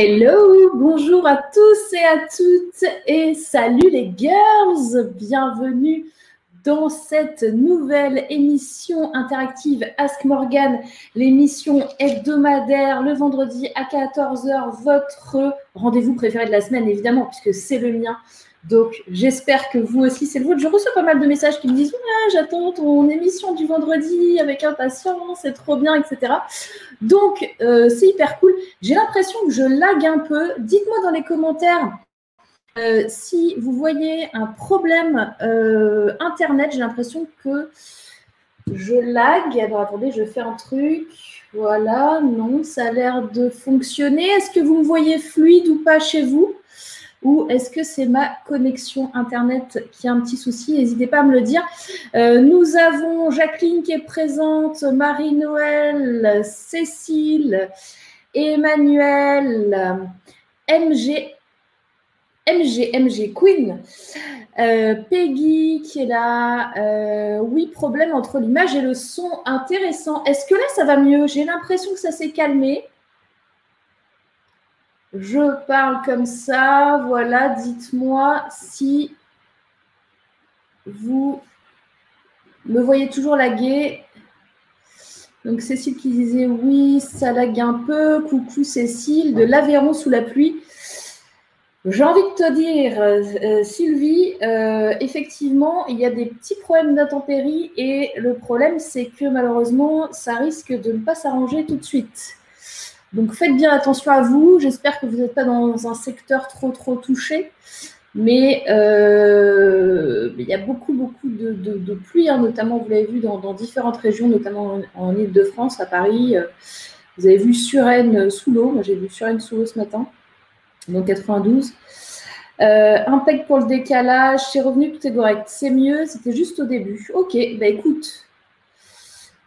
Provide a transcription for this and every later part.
Hello, bonjour à tous et à toutes et salut les girls, bienvenue dans cette nouvelle émission interactive Ask Morgan, l'émission hebdomadaire le vendredi à 14h, votre rendez-vous préféré de la semaine évidemment puisque c'est le mien. Donc, j'espère que vous aussi, c'est le vôtre. Je reçois pas mal de messages qui me disent ouais, J'attends ton émission du vendredi avec impatience, c'est trop bien, etc. Donc, euh, c'est hyper cool. J'ai l'impression que je lag un peu. Dites-moi dans les commentaires euh, si vous voyez un problème euh, Internet. J'ai l'impression que je lag. Alors, attendez, je fais un truc. Voilà, non, ça a l'air de fonctionner. Est-ce que vous me voyez fluide ou pas chez vous? Ou est-ce que c'est ma connexion Internet qui a un petit souci N'hésitez pas à me le dire. Euh, nous avons Jacqueline qui est présente, Marie-Noël, Cécile, Emmanuel, MG, MG, MG Queen, euh, Peggy qui est là. Euh, oui, problème entre l'image et le son. Intéressant. Est-ce que là, ça va mieux J'ai l'impression que ça s'est calmé. Je parle comme ça. Voilà, dites-moi si vous me voyez toujours laguer. Donc Cécile qui disait oui, ça lague un peu. Coucou Cécile, de l'Aveyron sous la pluie. J'ai envie de te dire, euh, Sylvie, euh, effectivement, il y a des petits problèmes d'intempéries et le problème, c'est que malheureusement, ça risque de ne pas s'arranger tout de suite. Donc faites bien attention à vous. J'espère que vous n'êtes pas dans un secteur trop trop touché. Mais euh, il y a beaucoup beaucoup de, pluie, hein, notamment vous l'avez vu dans, différentes régions, notamment en, Ile-de-France, à Paris. Vous avez vu Suresnes sous l'eau. Moi j'ai vu Suresnes sous l'eau ce matin, dans 92. Euh, impact pour le décalage, c'est revenu, tout est correct. C'est mieux, c'était juste au début. Ok, bah écoute,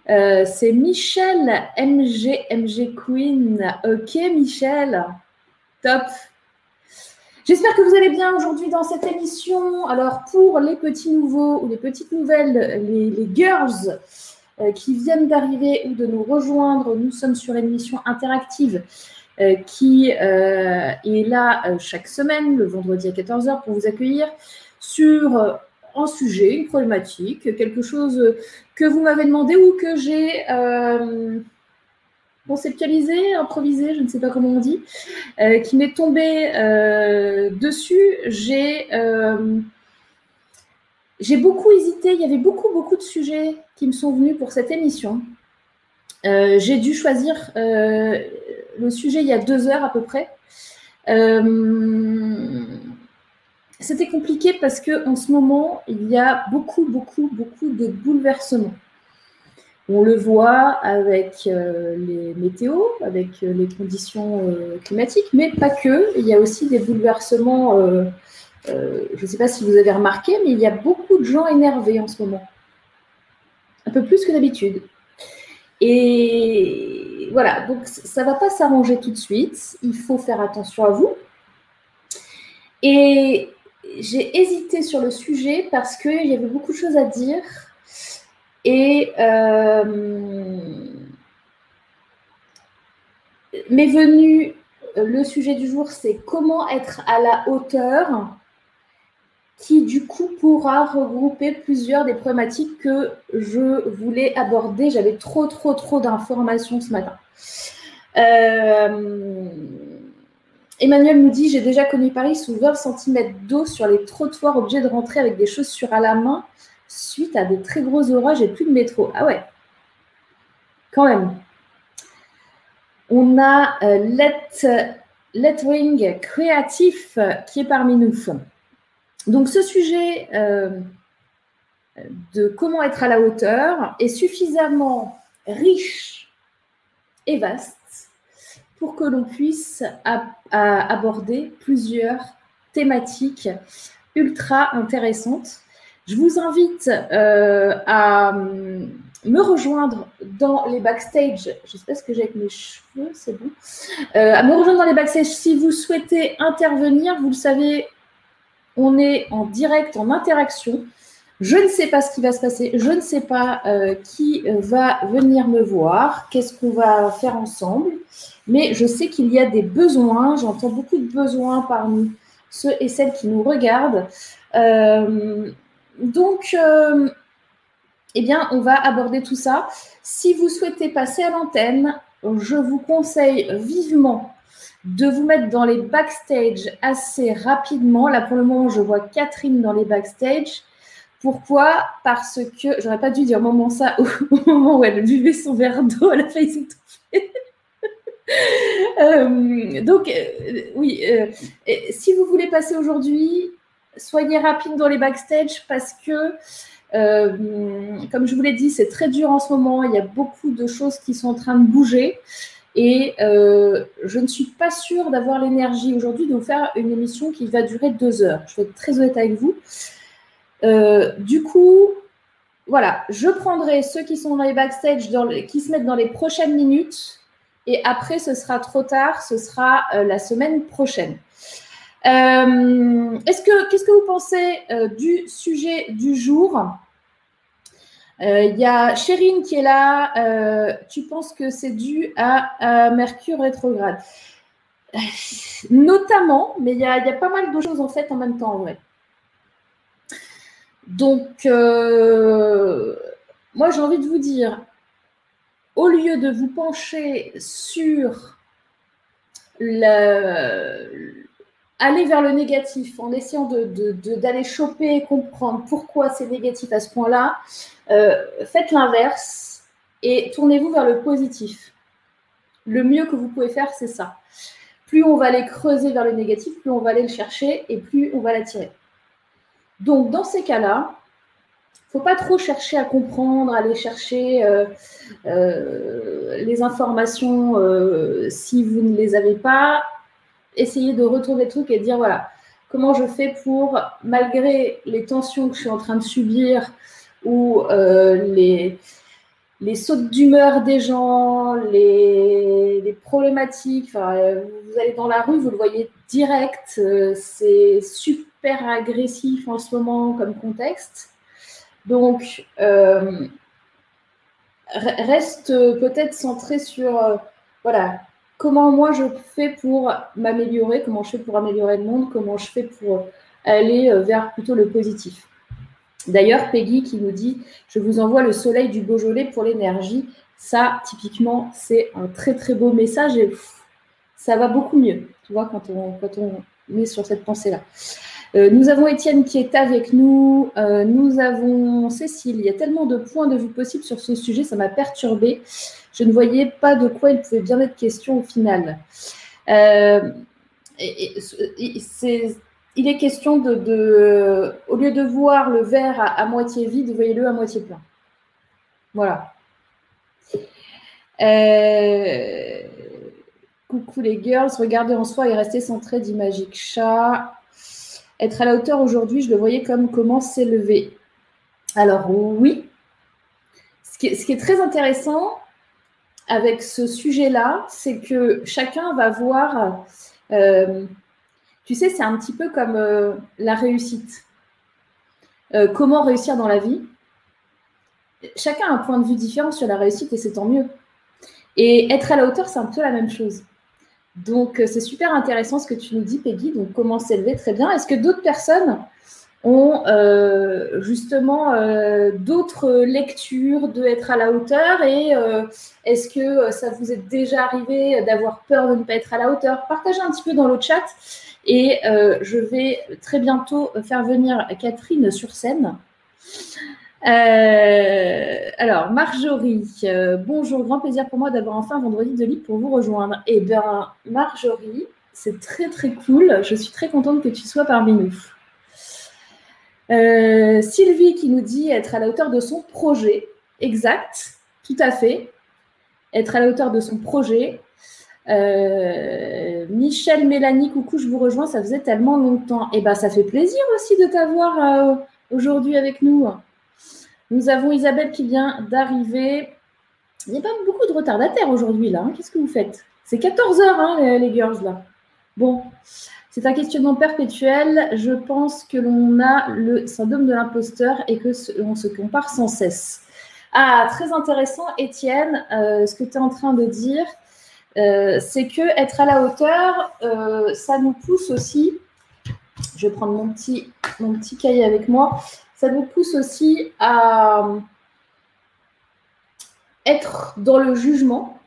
euh, c'est Michel MG, MG Queen. Ok, Michel. Top. J'espère que vous allez bien aujourd'hui dans cette émission. Alors, pour les petits nouveaux ou les petites nouvelles, les, girls euh, qui viennent d'arriver ou de nous rejoindre, nous sommes sur une émission interactive euh, qui est là chaque semaine, le vendredi à 14h, pour vous accueillir sur un sujet, une problématique, quelque chose que vous m'avez demandé ou que j'ai euh, conceptualisé, improvisé, je ne sais pas comment on dit, euh, qui m'est tombé euh, dessus. J'ai j'ai beaucoup hésité, il y avait beaucoup, beaucoup de sujets qui me sont venus pour cette émission. j'ai dû choisir le sujet il y a deux heures à peu près. C'était compliqué parce que en ce moment, il y a beaucoup, beaucoup, beaucoup de bouleversements. On le voit avec euh, les météos, avec euh, les conditions euh, climatiques, mais pas que. Il y a aussi des bouleversements. je ne sais pas si vous avez remarqué, mais il y a beaucoup de gens énervés en ce moment. Un peu plus que d'habitude. Et voilà, donc ça ne va pas s'arranger tout de suite. Il faut faire attention à vous. Et j'ai hésité sur le sujet parce qu'il y avait beaucoup de choses à dire. Et euh, m'est venu le sujet du jour, c'est comment être à la hauteur, qui du coup pourra regrouper plusieurs des problématiques que je voulais aborder. J'avais trop, trop, trop d'informations ce matin. Euh, Emmanuel nous dit J'ai déjà connu Paris sous 20 cm d'eau sur les trottoirs, obligé de rentrer avec des chaussures à la main suite à des très gros orages et plus de métro. Ah ouais, quand même. On a euh, Let, Letwing Créatif qui est parmi nous. Donc ce sujet euh, de comment être à la hauteur est suffisamment riche et vaste pour que l'on puisse aborder plusieurs thématiques ultra intéressantes. Je vous invite euh, à me rejoindre dans les backstage. Je sais pas ce que j'ai avec mes cheveux, c'est bon. Euh, à me rejoindre dans les backstage si vous souhaitez intervenir. Vous le savez, on est en direct, en interaction. Je ne sais pas ce qui va se passer. Je ne sais pas euh, qui va venir me voir. Qu'est-ce qu'on va faire ensemble? mais je sais qu'il y a des besoins, j'entends beaucoup de besoins parmi ceux et celles qui nous regardent. Euh, donc, euh, eh bien, on va aborder tout ça. Si vous souhaitez passer à l'antenne, je vous conseille vivement de vous mettre dans les backstage assez rapidement. Là, pour le moment, je vois Catherine dans les backstage. Pourquoi Parce que, j'aurais pas dû dire ça au, moment où elle buvait son verre d'eau, elle a failli s'étouffer. Euh, donc, euh, oui, euh, si vous voulez passer aujourd'hui, soyez rapide dans les backstage parce que, comme je vous l'ai dit, c'est très dur en ce moment. Il y a beaucoup de choses qui sont en train de bouger. Et je ne suis pas sûre d'avoir l'énergie aujourd'hui de vous faire une émission qui va durer deux heures. Je vais être très honnête avec vous. Du coup, voilà, je prendrai ceux qui sont dans les backstage, qui se mettent dans les prochaines minutes et après, ce sera trop tard, ce sera euh, la semaine prochaine. Euh, est-ce que, qu'est-ce que vous pensez euh, du sujet du jour? Il y a Chérine qui est là. tu penses que c'est dû à, Mercure rétrograde? Notamment, mais il y, y, a, pas mal de choses en fait en même temps en vrai. Donc, moi j'ai envie de vous dire, au lieu de vous pencher sur le, aller vers le négatif en essayant d'aller choper et comprendre pourquoi c'est négatif à ce point-là, euh, faites l'inverse et tournez-vous vers le positif. Le mieux que vous pouvez faire, c'est ça. Plus on va aller creuser vers le négatif, plus on va aller le chercher et plus on va l'attirer. Donc, dans ces cas-là, faut pas trop chercher à comprendre, aller chercher euh, euh, les informations euh, si vous ne les avez pas. Essayez de retourner le truc et dire voilà, comment je fais pour, malgré les tensions que je suis en train de subir ou les, sautes d'humeur des gens, les problématiques, vous allez dans la rue, vous le voyez direct, c'est super agressif en ce moment comme contexte. Donc, euh, reste peut-être centré sur, euh, voilà, comment moi je fais pour m'améliorer, comment je fais pour améliorer le monde, comment je fais pour aller euh, vers plutôt le positif. D'ailleurs, Peggy qui nous dit, je vous envoie le soleil du Beaujolais pour l'énergie. Ça, typiquement, c'est un très très beau message et ça va beaucoup mieux, tu vois, quand on, quand on est sur cette pensée-là. Euh, nous avons Étienne qui est avec nous. Euh, nous avons Cécile. Il y a tellement de points de vue possibles sur ce sujet, ça m'a perturbée. Je ne voyais pas de quoi il pouvait bien être question au final. Euh, il est question de, au lieu de voir le verre à, moitié vide, voyez-le à moitié plein. Voilà. coucou les girls, regardez en soi et restez centré d'Imagique Chat. Être à la hauteur aujourd'hui, je le voyais comme comment s'élever. Alors oui, ce qui, est, très intéressant avec ce sujet-là, c'est que chacun va voir, euh, tu sais, c'est un petit peu comme euh, la réussite. Euh, comment réussir dans la vie Chacun a un point de vue différent sur la réussite et c'est tant mieux. Et être à la hauteur, c'est un peu la même chose. Donc, euh, c'est super intéressant ce que tu nous dis, Peggy. Donc, comment s'élever? Très bien. Est-ce que d'autres personnes ont euh, justement euh, d'autres lectures de être à la hauteur? Et est-ce que ça vous est déjà arrivé d'avoir peur de ne pas être à la hauteur? Partagez un petit peu dans le chat et je vais très bientôt faire venir Catherine sur scène. Euh, alors, Marjorie, euh, bonjour, grand plaisir pour moi d'avoir enfin vendredi de libre pour vous rejoindre. Eh bien, Marjorie, c'est très très cool. Je suis très contente que tu sois parmi nous. Euh, Sylvie qui nous dit être à la hauteur de son projet. Exact, tout à fait. Être à la hauteur de son projet. Michel, Mélanie, coucou, je vous rejoins. Ça faisait tellement longtemps. Eh bien, ça fait plaisir aussi de t'avoir aujourd'hui avec nous. Nous avons Isabelle qui vient d'arriver. Il n'y a pas beaucoup de retardataires aujourd'hui, là. Hein. Qu'est-ce que vous faites? C'est 14 heures, hein, les, girls, là. Bon, c'est un questionnement perpétuel. Je pense que l'on a le syndrome de l'imposteur et que se compare sans cesse. Ah, très intéressant, Étienne, euh, ce que tu es en train de dire. c'est que être à la hauteur, ça nous pousse aussi. Je vais prendre mon petit, mon petit cahier avec moi. Ça nous pousse aussi à être dans le jugement.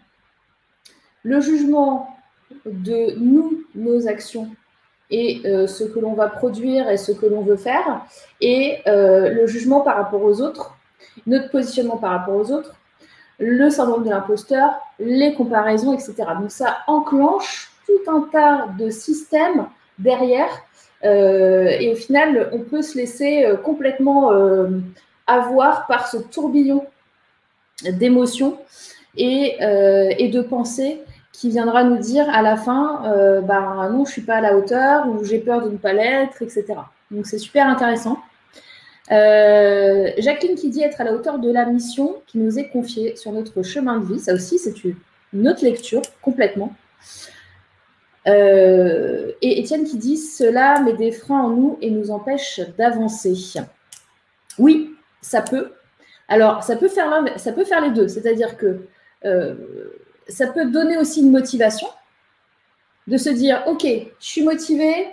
Le jugement de nous, nos actions et euh, ce que l'on va produire et ce que l'on veut faire, et euh, le jugement par rapport aux autres, notre positionnement par rapport aux autres, le syndrome de l'imposteur, les comparaisons, etc. Donc ça enclenche tout un tas de systèmes derrière, euh, et au final, on peut se laisser complètement avoir par ce tourbillon d'émotions et, de pensées qui viendra nous dire à la fin, euh, bah, non, je suis pas à la hauteur ou j'ai peur de ne pas l'être, etc. Donc c'est super intéressant. Euh, Jacqueline qui dit être à la hauteur de la mission qui nous est confiée sur notre chemin de vie. Ça aussi, c'est une autre lecture complètement. Euh, et Étienne qui dit cela met des freins en nous et nous empêche d'avancer. Oui, ça peut. Alors, ça peut faire, les deux. C'est-à-dire que euh, ça peut donner aussi une motivation de se dire ok, je suis motivé,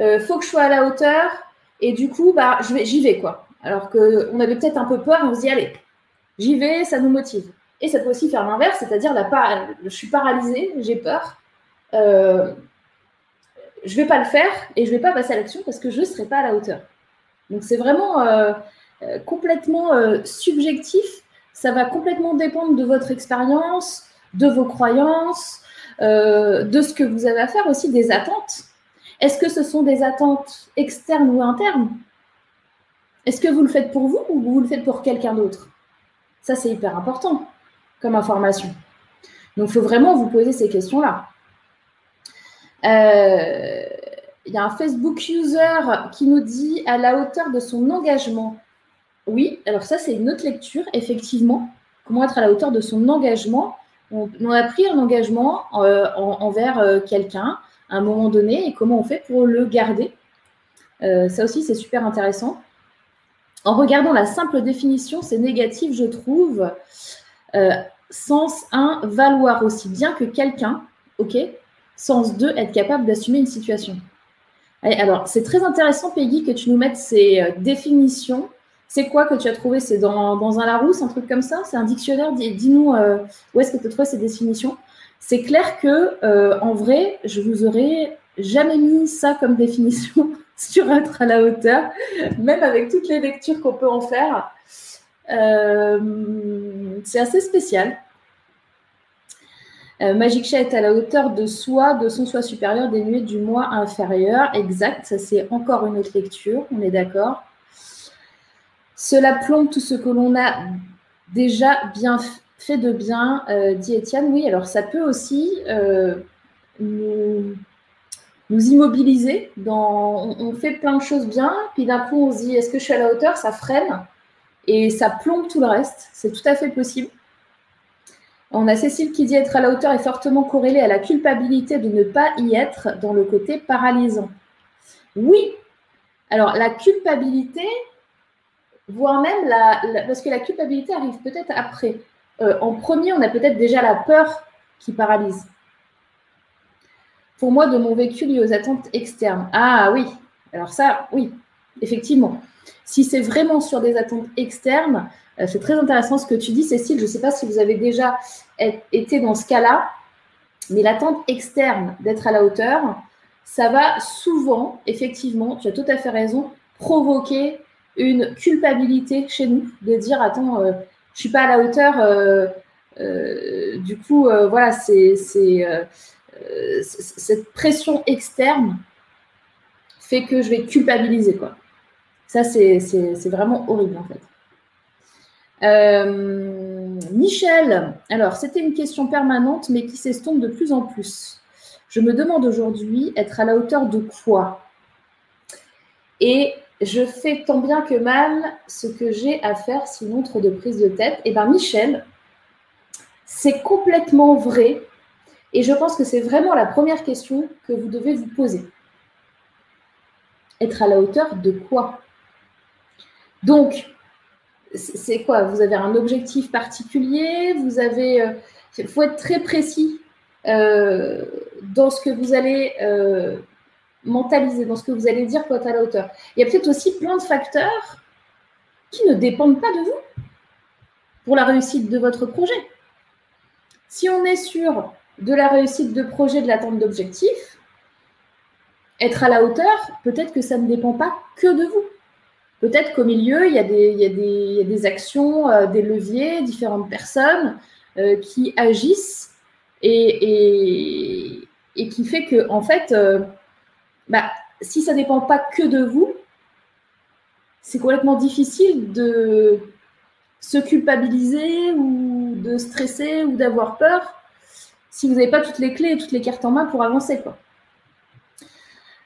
euh, faut que je sois à la hauteur et du coup bah j'y vais quoi. Alors que on avait peut-être un peu peur, on se dit allez, j'y vais, ça nous motive. Et ça peut aussi faire l'inverse, c'est-à-dire je suis paralysée, j'ai peur, euh, je vais pas le faire et je vais pas passer à l'action parce que je ne serai pas à la hauteur. Donc c'est vraiment euh, euh, complètement subjectif. Ça va complètement dépendre de votre expérience, de vos croyances, de ce que vous avez à faire aussi, des attentes. Est-ce que ce sont des attentes externes ou internes? Est-ce que vous le faites pour vous ou vous le faites pour quelqu'un d'autre? Ça, c'est hyper important comme information. Donc, il faut vraiment vous poser ces questions-là. Euh, il y a un Facebook user qui nous dit à la hauteur de son engagement. Oui, alors ça, c'est une autre lecture, effectivement. Comment être à la hauteur de son engagement? On, a pris un engagement euh, envers euh, quelqu'un à un moment donné et comment on fait pour le garder? Ça aussi, c'est super intéressant. En regardant la simple définition, c'est négatif, je trouve. sens 1, valoir aussi bien que quelqu'un, ok? Sens 2, être capable d'assumer une situation. alors, c'est très intéressant, Peggy, que tu nous mettes ces définitions c'est quoi que tu as trouvé? C'est dans, un Larousse, un truc comme ça? C'est un dictionnaire? Dis-nous euh, où est-ce que tu as trouvé ces définitions? C'est clair que, euh, en vrai, je vous aurais jamais mis ça comme définition sur être à la hauteur, même avec toutes les lectures qu'on peut en faire. Euh, c'est assez spécial. Magic Chat est à la hauteur de soi, de son soi supérieur, dénué du moi inférieur. Exact, ça c'est encore une autre lecture, on est d'accord. Cela plombe tout ce que l'on a déjà bien fait de bien, euh, dit Étienne. Oui, alors ça peut aussi euh, nous, immobiliser. Dans, on, fait plein de choses bien, puis d'un coup on se dit est-ce que je suis à la hauteur? Ça freine et ça plombe tout le reste. C'est tout à fait possible. On a Cécile qui dit être à la hauteur est fortement corrélé à la culpabilité de ne pas y être dans le côté paralysant. Oui, alors la culpabilité, voire même la, parce que la culpabilité arrive peut-être après. Euh, en premier, on a peut-être déjà la peur qui paralyse. Pour moi, de mon vécu lié aux attentes externes. Ah oui, alors ça, oui, effectivement. Si c'est vraiment sur des attentes externes, c'est très intéressant ce que tu dis, Cécile. Je ne sais pas si vous avez déjà été dans ce cas-là, mais l'attente externe d'être à la hauteur, ça va souvent, effectivement, tu as tout à fait raison, provoquer une culpabilité chez nous de dire attends, je euh, je suis pas à la hauteur. Euh, euh, du coup, voilà, c'est cette pression externe fait que je vais culpabiliser quoi. Ça, c'est vraiment horrible en fait. Michel, alors c'était une question permanente mais qui s'estompe de plus en plus. Je me demande aujourd'hui être à la hauteur de quoi? Et je fais tant bien que mal ce que j'ai à faire sinon trop de prise de tête. Et eh bien Michel, c'est complètement vrai. Et je pense que c'est vraiment la première question que vous devez vous poser. Être à la hauteur de quoi? Donc, c'est quoi? Vous avez un objectif particulier? Vous avez. Il euh, faut être très précis euh, dans ce que vous allez euh, mentaliser, dans ce que vous allez dire quand à la hauteur. Il y a peut-être aussi plein de facteurs qui ne dépendent pas de vous pour la réussite de votre projet. Si on est sûr de la réussite de projet, de l'atteinte d'objectifs, être à la hauteur, peut-être que ça ne dépend pas que de vous. Peut-être qu'au milieu, il y, a des, actions, euh, des leviers, différentes personnes euh, qui agissent et, qui fait que, en fait, euh, bah, si ça ne dépend pas que de vous, c'est complètement difficile de se culpabiliser ou de stresser ou d'avoir peur si vous n'avez pas toutes les clés et toutes les cartes en main pour avancer. Quoi.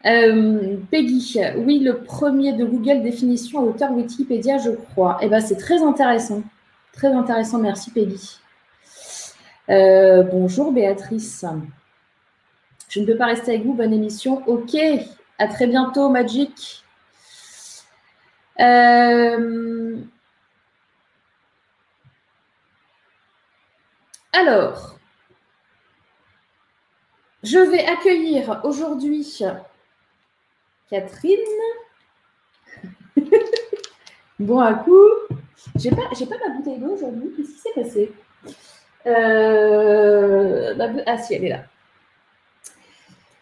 Euh, Peggy, oui, le premier de Google définition à hauteur Wikipédia, je crois. Eh ben, c'est très intéressant. Très intéressant, merci Peggy. Euh, bonjour Béatrice. Je ne peux pas rester avec vous, bonne émission. Ok, à très bientôt Magic. Euh, alors, je vais accueillir aujourd'hui Catherine. bon, un coup. J'ai pas, pas ma bouteille d'eau aujourd'hui. Qu'est-ce qui s'est passé? Euh, Ah si, elle est là.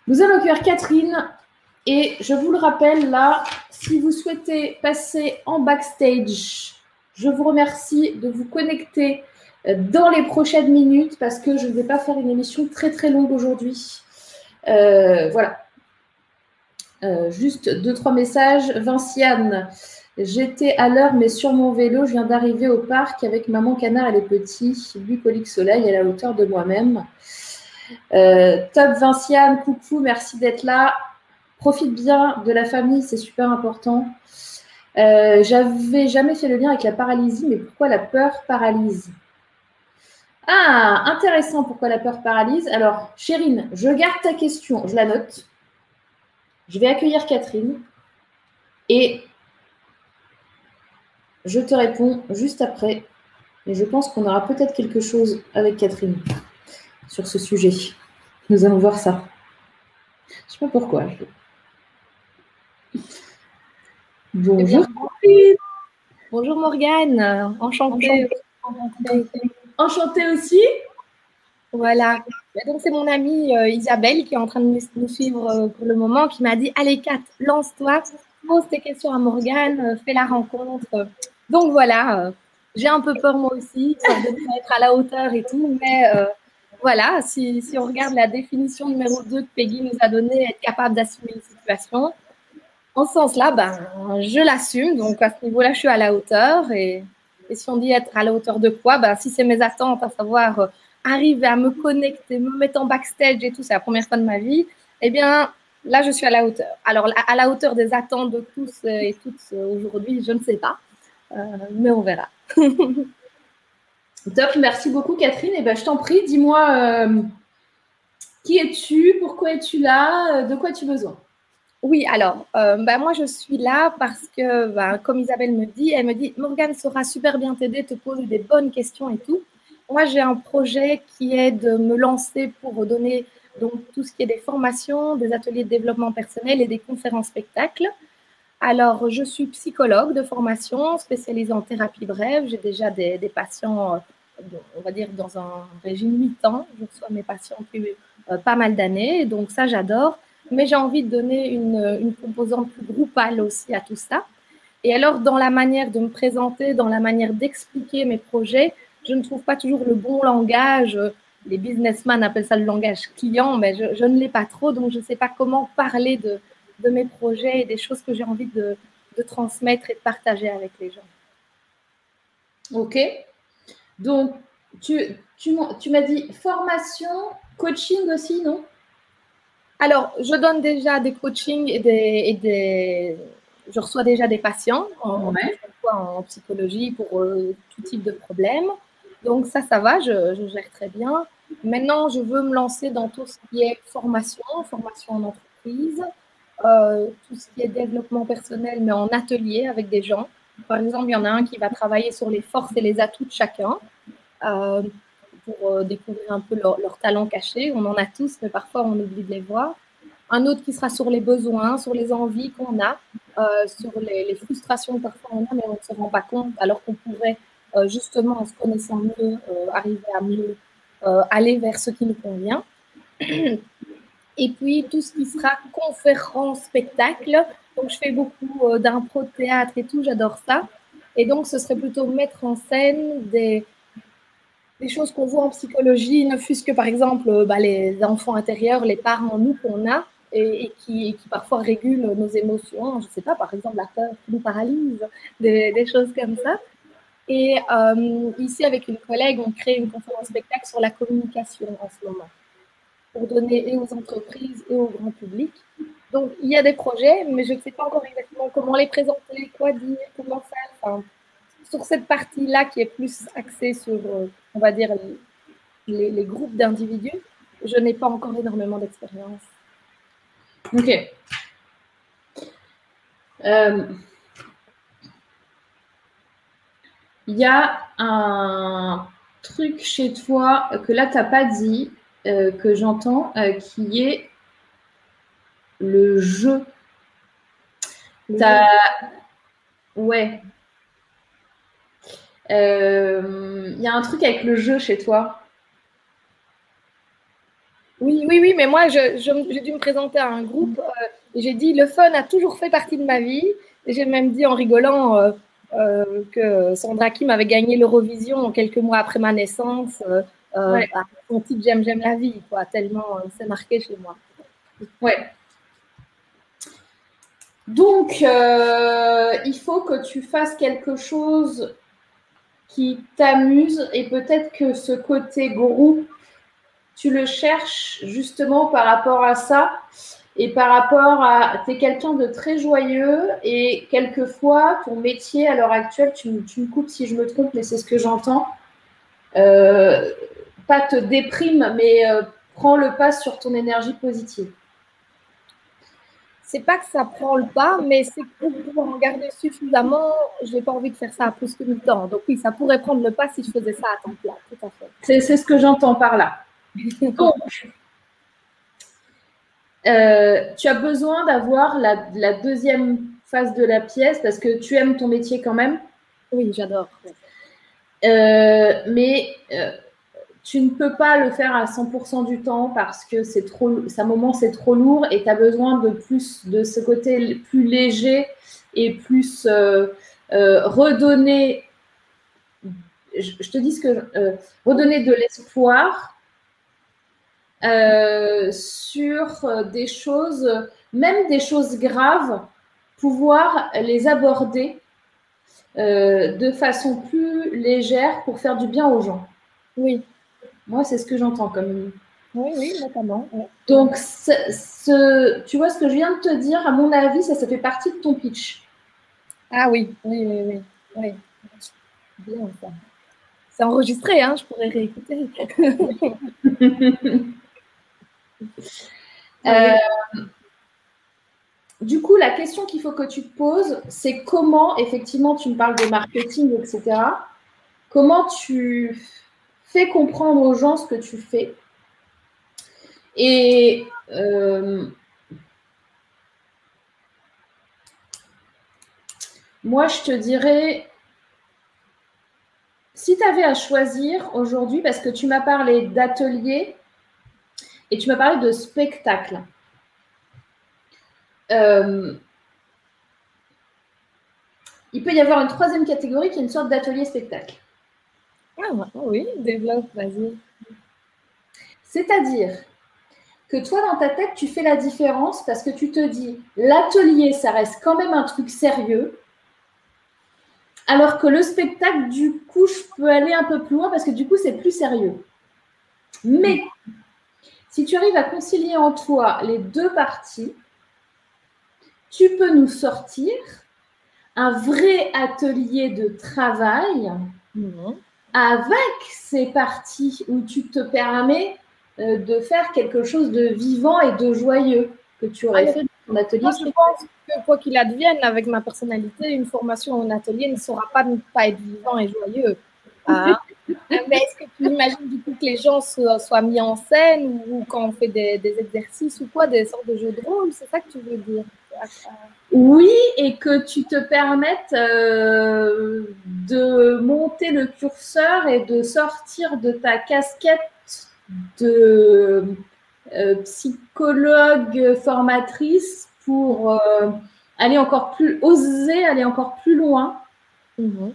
Nous allons accueillir Catherine. Et je vous le rappelle là, si vous souhaitez passer en backstage, je vous remercie de vous connecter euh, dans les prochaines minutes parce que je ne vais pas faire une émission très très longue aujourd'hui. Euh, voilà. Euh, juste deux, trois messages. Vinciane, j'étais à l'heure, mais sur mon vélo, je viens d'arriver au parc avec maman canard et les petits, bucolique soleil à la hauteur de moi-même. Euh, top Vinciane, coucou, merci d'être là. Profite bien de la famille, c'est super important. Euh, J'avais jamais fait le lien avec la paralysie, mais pourquoi la peur paralyse? Ah, intéressant, pourquoi la peur paralyse. Alors, Chérine, je garde ta question, je la note. Je vais accueillir Catherine et je te réponds juste après. Et je pense qu'on aura peut-être quelque chose avec Catherine sur ce sujet. Nous allons voir ça. Je ne sais pas pourquoi. Bonjour. Bonjour Morgane, enchantée. Enchantée aussi. Voilà. Donc, c'est mon amie euh, Isabelle qui est en train de nous suivre euh, pour le moment, qui m'a dit Allez, Kat, lance-toi, pose tes questions à Morgane, euh, fais la rencontre. Donc, voilà, j'ai un peu peur moi aussi, de être à la hauteur et tout, mais voilà, si, si, on regarde la définition numéro 2 que Peggy nous a donnée, être capable d'assumer une situation, en ce sens-là, ben, je l'assume. Donc, à ce niveau-là, je suis à la hauteur. Et, et, si on dit être à la hauteur de quoi ben, Si c'est mes attentes, à savoir arriver à me connecter, me mettre en backstage et tout, c'est la première fois de ma vie, eh bien, là, je suis à la hauteur. Alors, à la hauteur des attentes de tous et toutes aujourd'hui, je ne sais pas, euh, mais on verra. Top, merci beaucoup Catherine. Et eh ben, je t'en prie, dis-moi euh, qui es-tu, pourquoi es-tu là, de quoi as-tu besoin? Oui, alors, euh, ben, moi, je suis là parce que, ben, comme Isabelle me dit, elle me dit, Morgane saura super bien t'aider, te poser des bonnes questions et tout. Moi, j'ai un projet qui est de me lancer pour donner donc, tout ce qui est des formations, des ateliers de développement personnel et des conférences spectacles. Alors, je suis psychologue de formation spécialisée en thérapie brève. J'ai déjà des, patients, euh, on va dire, dans un régime 8 ans. Je reçois mes patients depuis euh, pas mal d'années. Donc, ça, j'adore. Mais j'ai envie de donner une, une composante plus groupale aussi à tout ça. Et alors, dans la manière de me présenter, dans la manière d'expliquer mes projets, je ne trouve pas toujours le bon langage. Les businessmen appellent ça le langage client, mais je, ne l'ai pas trop, donc je ne sais pas comment parler de, de, mes projets et des choses que j'ai envie de, de, transmettre et de partager avec les gens. Ok. Donc, tu, tu, tu m'as dit formation, coaching aussi, non? Alors, je donne déjà des coachings et des, et des je reçois déjà des patients en, en psychologie pour euh, tout type de problèmes. Donc ça, ça va, je, gère très bien. Maintenant, je veux me lancer dans tout ce qui est formation, formation en entreprise, euh, tout ce qui est développement personnel, mais en atelier avec des gens. Par exemple, il y en a un qui va travailler sur les forces et les atouts de chacun. Euh, pour découvrir un peu leurs leur talents cachés. On en a tous, mais parfois on oublie de les voir. Un autre qui sera sur les besoins, sur les envies qu'on a, sur les, les, frustrations parfois on a, mais on ne se rend pas compte, alors qu'on pourrait justement, en se connaissant mieux, arriver à mieux aller vers ce qui nous convient. Et puis tout ce qui sera conférence, spectacle. Donc je fais beaucoup d'impro, de théâtre et tout, j'adore ça. Et donc ce serait plutôt mettre en scène des, des choses qu'on voit en psychologie, ne fût-ce que par exemple bah, les enfants intérieurs, les parents, nous qu'on a, et, qui, qui, parfois régulent nos émotions. Je ne sais pas, par exemple, la peur qui nous paralyse, des choses comme ça. Et euh, ici, avec une collègue, on crée une conférence spectacle sur la communication en ce moment, pour donner et aux entreprises et au grand public. Donc, il y a des projets, mais je ne sais pas encore exactement comment les présenter, quoi dire, comment faire. Sur cette partie-là qui est plus axée sur, euh, on va dire, les, les groupes d'individus, je n'ai pas encore énormément d'expérience. Ok. Euh, il y a un truc chez toi que là, tu n'as pas dit, euh, que j'entends, euh, qui est le jeu. Ouais. Il y a un truc avec le jeu chez toi. Oui, oui, oui, mais moi, j'ai dû me présenter à un groupe euh, et j'ai dit le fun a toujours fait partie de ma vie. J'ai même dit en rigolant euh, euh, que Sandra Kim avait gagné l'Eurovision quelques mois après ma naissance. Ouais. son titre J'aime, j'aime la vie, quoi, tellement c'est marqué chez moi. Ouais. Donc, il faut que tu fasses quelque chose qui t'amuse et peut-être que ce côté groupe tu le cherches justement par rapport à ça et par rapport à, tu es quelqu'un de très joyeux et quelquefois, ton métier à l'heure actuelle, tu, me coupes si je me trompe, mais c'est ce que j'entends, euh, pas te déprime, mais euh, prends le pas sur ton énergie positive. C'est pas que ça prend le pas, mais c'est pour pouvoir en garder suffisamment, je n'ai pas envie de faire ça à plus que mi temps. Donc oui, ça pourrait prendre le pas si je faisais ça à temps plein, tout à fait. C'est ce que j'entends par là. Donc, euh, tu as besoin d'avoir la, deuxième phase de la pièce parce que tu aimes ton métier quand même. Oui, j'adore. Euh, mais euh, tu ne peux pas le faire à 100% du temps parce que c'est trop, un moment c'est trop lourd et tu as besoin de plus de ce côté plus léger et plus redonner. Je, je, te dis ce que redonner de l'espoir euh, sur euh, des choses, même des choses graves, pouvoir les aborder euh, de façon plus légère pour faire du bien aux gens. Oui. Moi, c'est ce que j'entends comme. Oui, oui, notamment. Donc, ce, tu vois ce que je viens de te dire, à mon avis, ça, ça fait partie de ton pitch. Ah oui, oui, oui, oui. oui. Bien ça. C'est enregistré, hein, je pourrais réécouter. Euh, du coup, la question qu'il faut que tu te poses, c'est comment, effectivement, tu me parles de marketing, etc. Comment tu fais comprendre aux gens ce que tu fais? Et euh, moi, je te dirais, si tu avais à choisir aujourd'hui, parce que tu m'as parlé d'ateliers, et tu m'as parlé de spectacle. Euh, il peut y avoir une troisième catégorie qui est une sorte d'atelier spectacle. Ah oui, développe, vas-y. C'est-à-dire que toi, dans ta tête, tu fais la différence parce que tu te dis, l'atelier, ça reste quand même un truc sérieux, alors que le spectacle, du coup, je peux aller un peu plus loin parce que du coup, c'est plus sérieux. Mais si tu arrives à concilier en toi les deux parties, tu peux nous sortir un vrai atelier de travail avec ces parties où tu te permets euh, de faire quelque chose de vivant et de joyeux que tu aurais fait dans ton atelier. Moi, je pense que quoi qu'il advienne avec ma personnalité, une formation en atelier ne saura pas ne pas être vivant et joyeux. Ah. Mais est-ce que tu imagines du coup que les gens soient, mis en scène ou, quand on fait des, exercices ou quoi, des sortes de jeux de rôle C'est ça que tu veux dire? Oui, et que tu te permettes euh, de monter le curseur et de sortir de ta casquette de euh, psychologue formatrice pour euh, aller encore plus, oser aller encore plus loin mhm.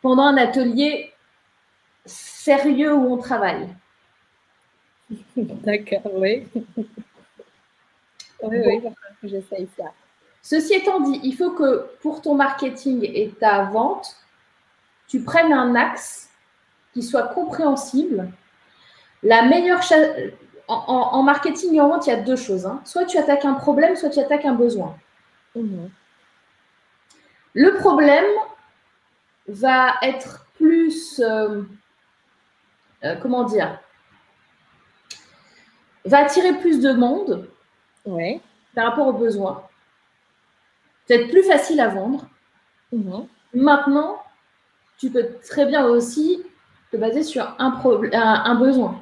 pendant un atelier sérieux où on travaille. D'accord, oui. oui, oui, j'essaye ça. Ceci étant dit, il faut que pour ton marketing et ta vente, tu prennes un axe qui soit compréhensible. La meilleure en, marketing et en vente, il y a deux choses. Hein. Soit tu attaques un problème, soit tu attaques un besoin. Mhm. Le problème va être plus, euh, euh, comment dire, va attirer plus de monde par rapport aux besoins. C'est plus facile à vendre. Mhm. Maintenant, tu peux très bien aussi te baser sur un, un besoin.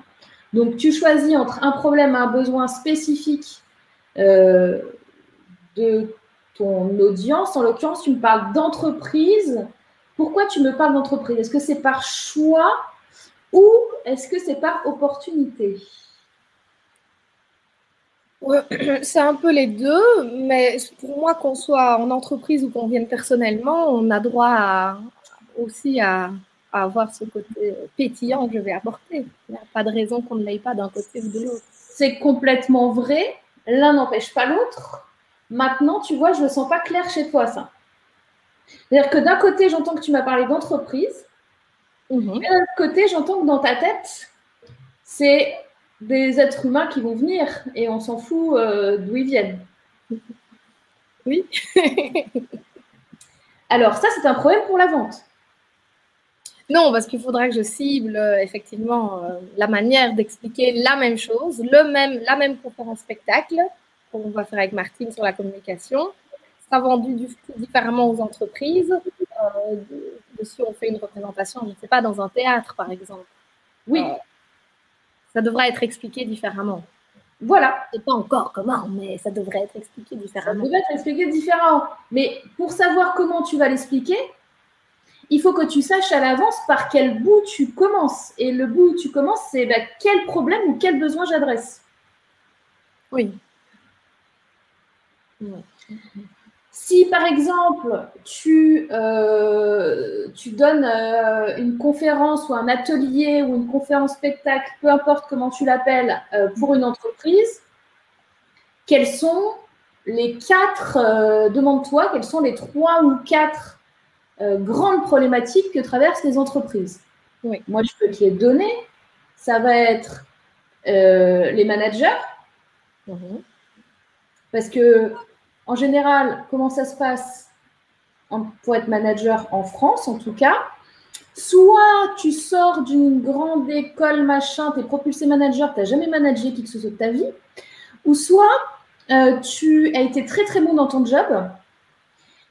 Donc, tu choisis entre un problème et un besoin spécifique euh, de ton audience. En l'occurrence, tu me parles d'entreprise. Pourquoi tu me parles d'entreprise? Est-ce que c'est par choix ou est-ce que c'est par opportunité? C'est un peu les deux, mais pour moi, qu'on soit en entreprise ou qu'on vienne personnellement, on a droit aussi à, avoir ce côté pétillant que je vais apporter. Il n'y a pas de raison qu'on ne l'aille pas d'un côté ou de l'autre. C'est complètement vrai. L'un n'empêche pas l'autre. Maintenant, tu vois, je ne le sens pas clair chez toi, ça. C'est-à-dire que d'un côté, j'entends que tu m'as parlé d'entreprise. Mhm. D'un autre côté, j'entends que dans ta tête, c'est des êtres humains qui vont venir et on s'en fout euh, d'où ils viennent. Oui. Alors, ça, c'est un problème pour la vente. Non, parce qu'il faudra que je cible euh, effectivement euh, la manière d'expliquer la même chose, le même, la même conférence spectacle qu'on va faire avec Martine sur la communication, sera vendu différemment aux entreprises. Euh, si on fait une représentation, je ne sais pas, dans un théâtre par exemple. Oui. ça devra être expliqué différemment. Voilà. Je sais pas encore comment, mais ça devrait être expliqué différemment. Ça devrait être expliqué différemment. Mais pour savoir comment tu vas l'expliquer, il faut que tu saches à l'avance par quel bout tu commences. Et le bout où tu commences, c'est bah, quel problème ou quel besoin j'adresse. Oui. Si par exemple tu, euh, tu donnes euh, une conférence ou un atelier ou une conférence spectacle, peu importe comment tu l'appelles, euh, pour une entreprise, quels sont les quatre, demande-toi, quels sont les trois ou quatre euh, grande problématique que traversent les entreprises? Moi, je peux te les donner. Ça va être les managers. Mhm. Parce que, en général, comment ça se passe pour être manager en France, en tout cas Soit tu sors d'une grande école, machin, tu es propulsé manager, tu n'as jamais managé qui que ce soit de ta vie. Ou soit euh, tu as été très très bon dans ton job,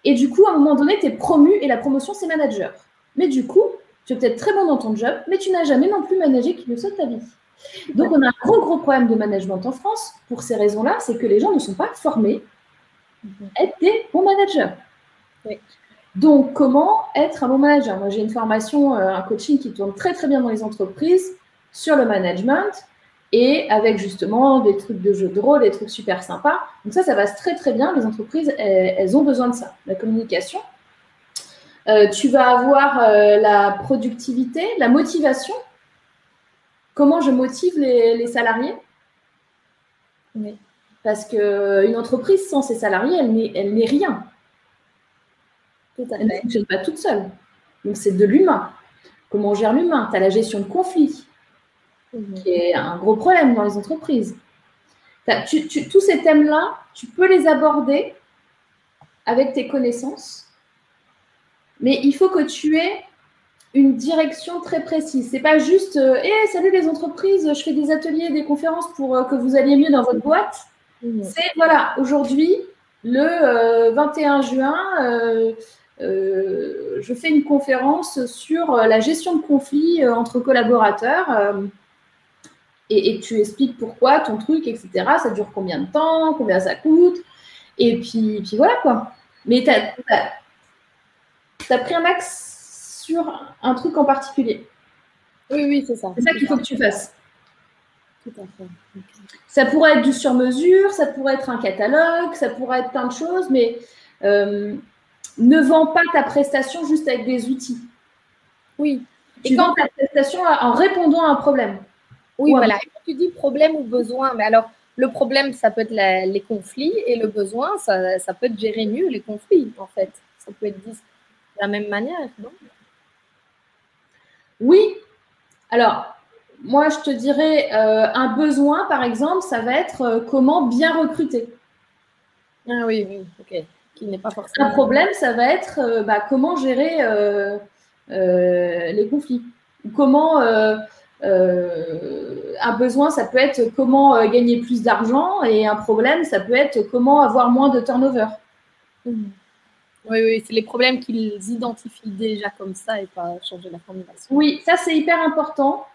et du coup, à un moment donné, tu es promu et la promotion, c'est manager. Mais du coup, tu es peut-être très bon dans ton job, mais tu n'as jamais non plus managé qui le soit de ta vie. Donc, on a un gros, gros problème de management en France pour ces raisons-là, c'est que les gens ne sont pas formés être des bons managers. Donc, comment être un bon manager? Moi, j'ai une formation, euh, un coaching qui tourne très, très bien dans les entreprises sur le management et avec justement des trucs de jeu de rôle, des trucs super sympas. Donc ça, ça va très très bien. Les entreprises, elles, ont besoin de ça, la communication. Euh, tu vas avoir euh, la productivité, la motivation. Comment je motive les, salariés? Parce qu'une entreprise sans ses salariés, elle n'est rien. Elle ne fonctionne pas toute seule. Donc c'est de l'humain. Comment on gère l'humain? Tu as la gestion de conflits qui est un gros problème dans les entreprises. tous ces thèmes-là, tu peux les aborder avec tes connaissances, mais il faut que tu aies une direction très précise. C'est pas juste euh, hey, salut les entreprises, je fais des ateliers, des conférences pour euh, que vous alliez mieux dans votre boîte. C'est voilà, aujourd'hui, le 21 euh, juin, je fais une conférence sur la gestion de conflits entre collaborateurs et, tu expliques pourquoi ton truc, etc. Ça dure combien de temps, combien ça coûte? Et puis, puis voilà quoi. Mais tu as, as, pris un axe sur un truc en particulier. Oui, oui, c'est ça. C'est ça qu'il faut que tu fasses. Tout à fait. Ça pourrait être du sur-mesure, ça pourrait être un catalogue, ça pourrait être plein de choses, mais euh, ne vends pas ta prestation juste avec des outils. Oui. Tu vends ta prestation en répondant à un problème. Oui, voilà. tu dis problème ou besoin, mais alors le problème, ça peut être les conflits et le besoin, ça, ça, peut être gérer mieux les conflits, en fait. Ça peut être dit de la même manière, non? Oui. Alors, moi, je te dirais, euh, un besoin, par exemple, ça va être euh, comment bien recruter. Ah oui, oui, ok. Qui n'est pas forcément. Un problème, ça va être euh, bah, comment gérer les conflits. Comment un besoin, ça peut être comment gagner plus d'argent et un problème, ça peut être comment avoir moins de turnover. Mhm. Oui, oui, c'est les problèmes qu'ils identifient déjà comme ça et pas changer la formulation. Oui, ça c'est hyper important.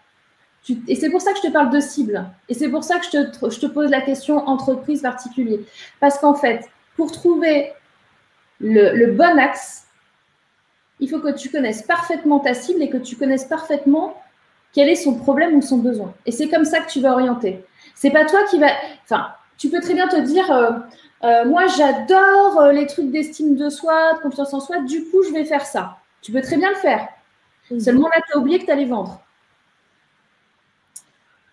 Et c'est pour ça que je te parle de cible. Et c'est pour ça que je te, je te pose la question entreprise particulier. Parce qu'en fait, pour trouver le, le bon axe, il faut que tu connaisses parfaitement ta cible et que tu connaisses parfaitement quel est son problème ou son besoin. Et c'est comme ça que tu vas orienter. C'est pas toi qui va. Enfin, tu peux très bien te dire, euh, euh, moi j'adore euh, les trucs d'estime de soi, de confiance en soi, du coup je vais faire ça. Tu peux très bien le faire. Seulement là, tu as oublié que tu allais vendre.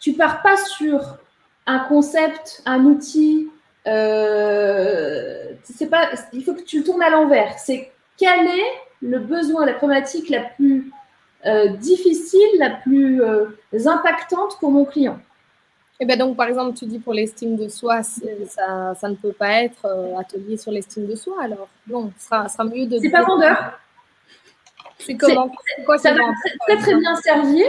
Tu pars pas sur un concept, un outil. c'est pas, il faut que tu le tournes à l'envers. C'est quel est le besoin, la problématique la plus euh, difficile, la plus euh, impactante pour mon client? Et eh bien donc, par exemple, tu dis pour l'estime de soi, ça, ça, ne peut pas être euh, atelier sur l'estime de soi, alors bon, ce sera, sera mieux de... C'est pas vendeur. C'est comment? Quoi, Ça va très, très bien servir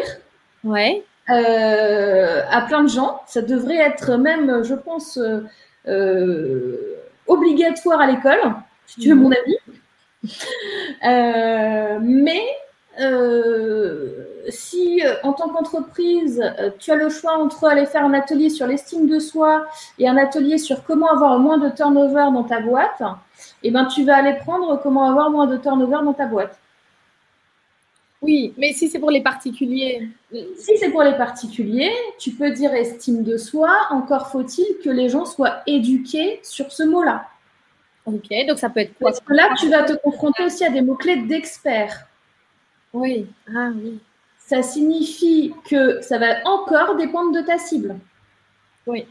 ouais. À plein de gens. Ça devrait être même, je pense, obligatoire à l'école, si tu veux mhm. mon avis. mais euh, si euh, en tant qu'entreprise, euh, tu as le choix entre aller faire un atelier sur l'estime de soi et un atelier sur comment avoir moins de turnover dans ta boîte, eh ben, tu vas aller prendre comment avoir moins de turnover dans ta boîte. Oui, mais si c'est pour les particuliers. Si c'est pour les particuliers, tu peux dire estime de soi, encore faut-il que les gens soient éduqués sur ce mot-là. Ok, donc ça peut être quoi? Parce que là, tu vas te confronter aussi à des mots-clés d'experts. Oui, ah oui. Ça signifie que ça va encore dépendre de ta cible. Oui.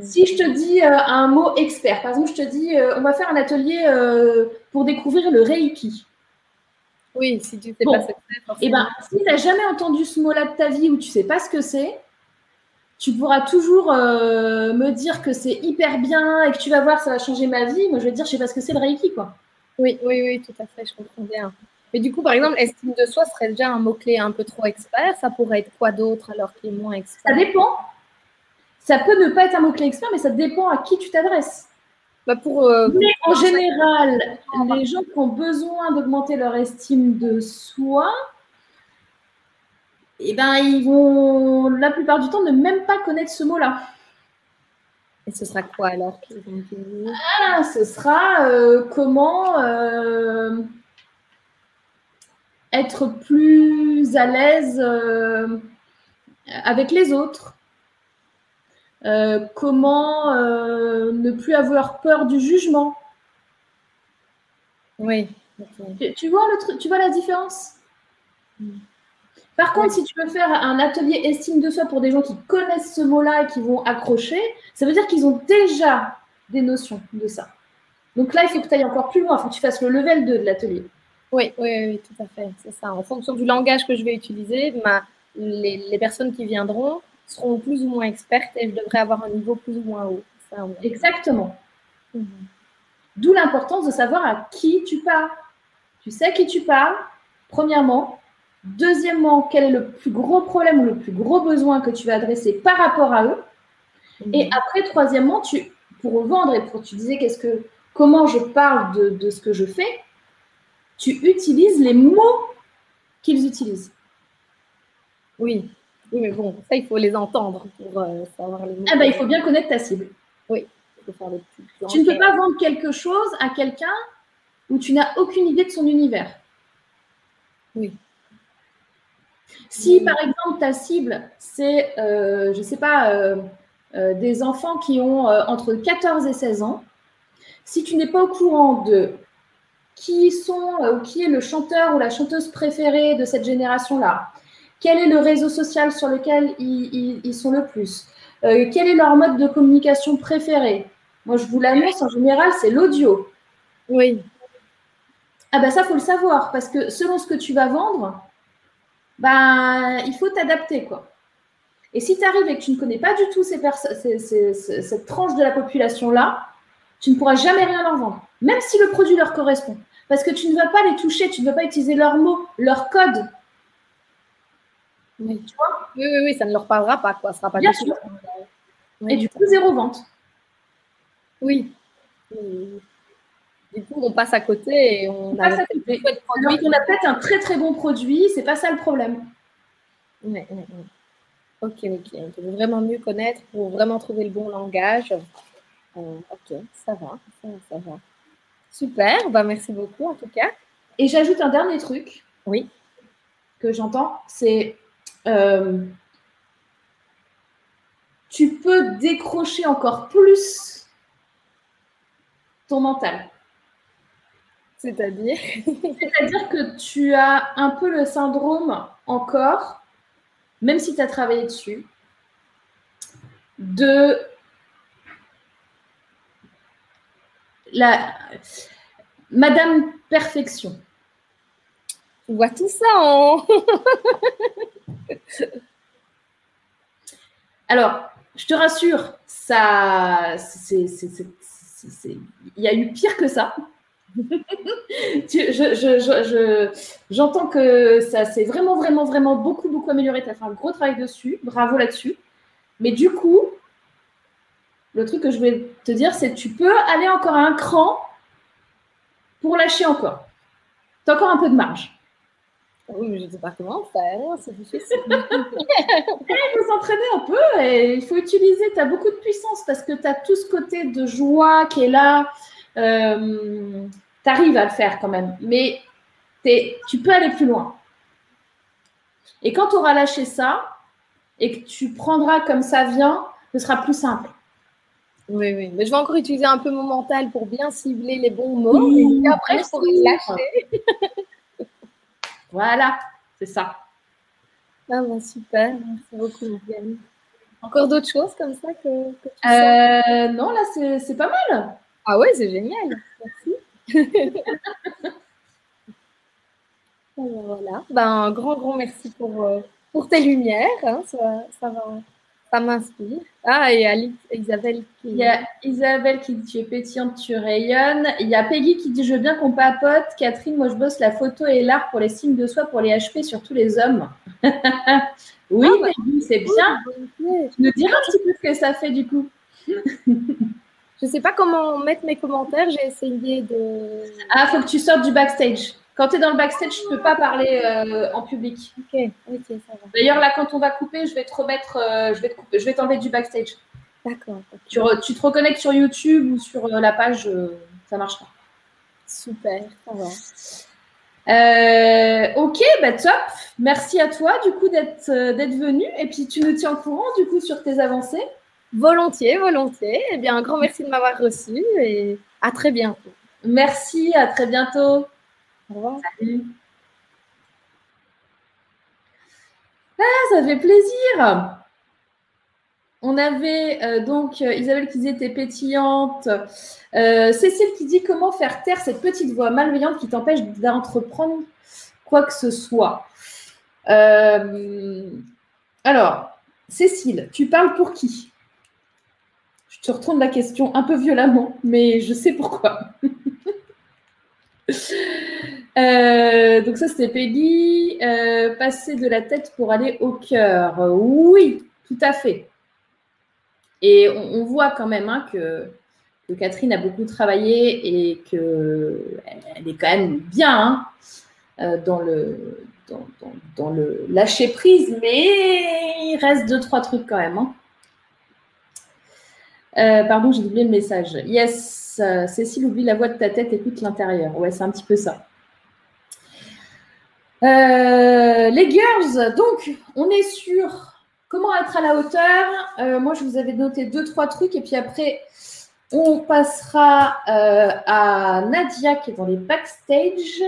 Si je te dis euh, un mot expert, par exemple, je te dis, euh, on va faire un atelier euh, pour découvrir le Reiki. Oui, si tu ne sais pas ce que c'est. Eh ben, si tu n'as jamais entendu ce mot-là de ta vie ou tu ne sais pas ce que c'est, tu pourras toujours me dire que c'est hyper bien et que tu vas voir, ça va changer ma vie. Moi, je vais te dire, je ne sais pas ce que c'est le Reiki, quoi. Oui, oui, oui, tout à fait, je comprends bien. Mais du coup, par exemple, estime de soi serait déjà un mot-clé un peu trop expert. Ça pourrait être quoi d'autre alors qu'il est moins expert? Ça dépend. Ça peut ne pas être un mot-clé expert, mais ça dépend à qui tu t'adresses. Bah pour, euh, mais en général, les gens qui ont besoin d'augmenter leur estime de soi, eh ben, ils vont la plupart du temps ne même pas connaître ce mot-là. Et ce sera quoi alors ah, Ce sera euh, comment euh, être plus à l'aise avec les autres. Comment ne plus avoir peur du jugement? Oui. Tu, vois le tu vois la différence? Mm. Par contre, si tu veux faire un atelier estime de soi pour des gens qui connaissent ce mot-là et qui vont accrocher, ça veut dire qu'ils ont déjà des notions de ça. Donc là, il faut que tu ailles encore plus loin, il faut que tu fasses le level 2 de l'atelier. Oui, oui, oui, tout à fait, c'est ça. En fonction du langage que je vais utiliser, ma, les, personnes qui viendront seront plus ou moins expertes et je devrais avoir un niveau plus ou moins haut. Exactement. Mhm. D'où l'importance de savoir à qui tu parles. Tu sais à qui tu parles, premièrement, Deuxièmement, quel est le plus gros problème ou le plus gros besoin que tu vas adresser par rapport à eux. Mhm. Et après, troisièmement, tu, pour vendre et pour, tu disais qu'est-ce que comment je parle de, de ce que je fais, tu utilises les mots qu'ils utilisent. Oui. Oui, mais bon, ça, il faut les entendre pour euh, savoir les mots. Ah ben, il faut bien connaître ta cible. Oui, il faut faire le petit Tu ne peux pas vendre quelque chose à quelqu'un où tu n'as aucune idée de son univers. Oui. Si, par exemple, ta cible, c'est, euh, je ne sais pas, euh, euh, des enfants qui ont entre 14 et 16 ans, si tu n'es pas au courant de qui sont ou qui est le chanteur ou la chanteuse préférée de cette génération-là, quel est le réseau social sur lequel ils, ils- ils sont le plus, euh, quel est leur mode de communication préféré. Moi, je vous l'annonce, en général, c'est l'audio. Oui, Ah ben ça, faut le savoir, parce que selon ce que tu vas vendre, ben, il faut t'adapter, quoi. Et si tu arrives et que tu ne connais pas du tout ces perso- ces- ces- ces- cette tranche de la population-là, tu ne pourras jamais rien leur vendre, même si le produit leur correspond. Parce que tu ne vas pas les toucher, tu ne vas pas utiliser leurs mots, leur code. Oui. Tu vois Oui, oui, oui, ça ne leur parlera pas, quoi. Ce sera pas Bien sûr. Oui. Et du coup, zéro vente. Oui. Du coup, on passe à côté et on On passe a à côté. peut-être un très très bon produit, c'est pas ça le problème. Ouais, ouais, ouais. Ok, ok. On peut vraiment mieux connaître pour vraiment trouver le bon langage. Euh, ok, ça va, ça va, ça va. Super, bah merci beaucoup en tout cas. Et j'ajoute un dernier truc. Oui. Que j'entends, c'est euh, tu peux décrocher encore plus ton mental. C'est-à-dire? C'est-à-dire que tu as un peu le syndrome encore, même si tu as travaillé dessus, de la Madame Perfection. Tu vois tout ça en. Alors, je te rassure, ça, il y a eu pire que ça. J'entends que ça s'est vraiment, vraiment, vraiment beaucoup, beaucoup amélioré. Tu as fait un gros travail dessus. Bravo là-dessus. Mais du coup, le truc que je vais te dire, c'est que tu peux aller encore à un cran pour lâcher encore. Tu as encore un peu de marge. Oui, mais je ne sais pas comment faire, hein, c'est difficile. Il faut s'entraîner un peu et il faut utiliser, tu as beaucoup de puissance parce que tu as tout ce côté de joie qui est là. Euh, tu arrives à le faire quand même, mais tu peux aller plus loin. Et quand tu auras lâché ça et que tu prendras comme ça vient, ce sera plus simple. Oui, oui, mais je vais encore utiliser un peu mon mental pour bien cibler les bons mots. Et après, je pourrai lâcher. Voilà, c'est ça. Ah, bah, super, merci beaucoup, Morgane. Encore d'autres choses comme ça que, que tu Euh, non, là, c'est c'est pas mal. Ah ouais, c'est génial. Merci. Alors, voilà. Ben, un grand, grand merci pour, euh, pour tes lumières. hein. Ça, ça, va- ça m'inspire. Ah, et Alice, Isabelle qui. Il y a Isabelle qui dit tu es pétillante, tu rayonnes. Il y a Peggy qui dit je veux bien qu'on papote. Catherine, moi je bosse la photo et l'art pour les signes de soi pour les HP, surtout les hommes. oui, Ah, bah, Peggy, c'est bien. Tu nous diras un petit peu ce que ça fait du coup. Je sais pas comment mettre mes commentaires. J'ai essayé de. Ah, faut que tu sortes du backstage. Quand tu es dans le backstage, je ne peux pas parler euh, en public. Ok, ok, ça va. D'ailleurs, là, quand on va couper, je vais te remettre, euh, je vais te couper- je vais t'enlever du backstage. D'accord. Tu, re- tu te reconnectes sur YouTube ou sur euh, la page, ça marchera. Super, ça va. Ok, bah top. Merci à toi du coup d'être d'être venu et puis tu nous tiens au courant du coup sur tes avancées. Volontiers, volontiers. Eh bien, un grand merci de m'avoir reçu et à très bientôt. Merci, à très bientôt. Au revoir. Salut. Ah, ça fait plaisir. On avait euh, donc euh, Isabelle qui disait t'es pétillante. Euh, Cécile qui dit comment faire taire cette petite voix malveillante qui t'empêche d'entreprendre quoi que ce soit? Euh, alors, Cécile, tu parles pour qui? Je te retourne la question un peu violemment, mais je sais pourquoi. Euh, donc ça c'était Peggy. Euh, passer de la tête pour aller au cœur. Oui, tout à fait. Et on, voit quand même hein, que, Catherine a beaucoup travaillé et qu'elle est quand même bien hein, dans, le, dans, le lâcher prise, mais il reste deux, trois trucs quand même. Hein. pardon, j'ai oublié le message. Yes, Cécile oublie la voix de ta tête, écoute l'intérieur. Ouais, c'est un petit peu ça. Euh, les girls, donc, on est sur comment être à la hauteur. Euh, moi, je vous avais noté deux, trois trucs. Et puis après, on passera euh, à Nadia qui est dans les backstage.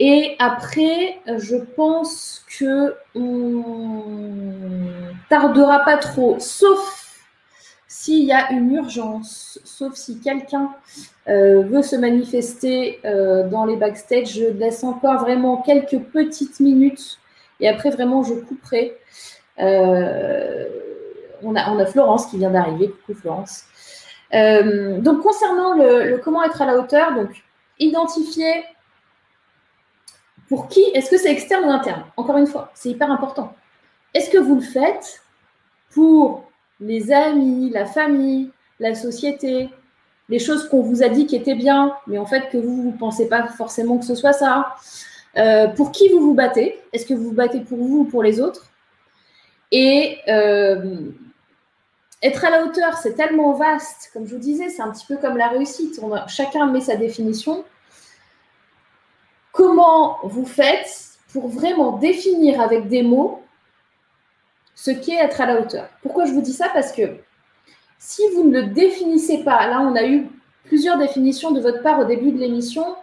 Et après, je pense que on tardera pas trop, sauf s'il y a une urgence, sauf si quelqu'un euh, veut se manifester euh, dans les backstage, je laisse encore vraiment quelques petites minutes et après vraiment je couperai. Euh, on, a, on, a, Florence qui vient d'arriver. Coucou Florence. donc concernant le, comment être à la hauteur, donc identifier pour qui, est-ce que c'est externe ou interne? Encore une fois, c'est hyper important. Est-ce que vous le faites pour les amis, la famille, la société, les choses qu'on vous a dit qui étaient bien, mais en fait que vous ne pensez pas forcément que ce soit ça. Euh, pour qui vous vous battez? Est-ce que vous vous battez pour vous ou pour les autres? Et euh, être à la hauteur, c'est tellement vaste, comme je vous disais, c'est un petit peu comme la réussite. chacun met sa définition. Comment vous faites pour vraiment définir avec des mots ce qu'est être à la hauteur. Pourquoi je vous dis ça? Parce que si vous ne le définissez pas, là on a eu plusieurs définitions de votre part au début de l'émission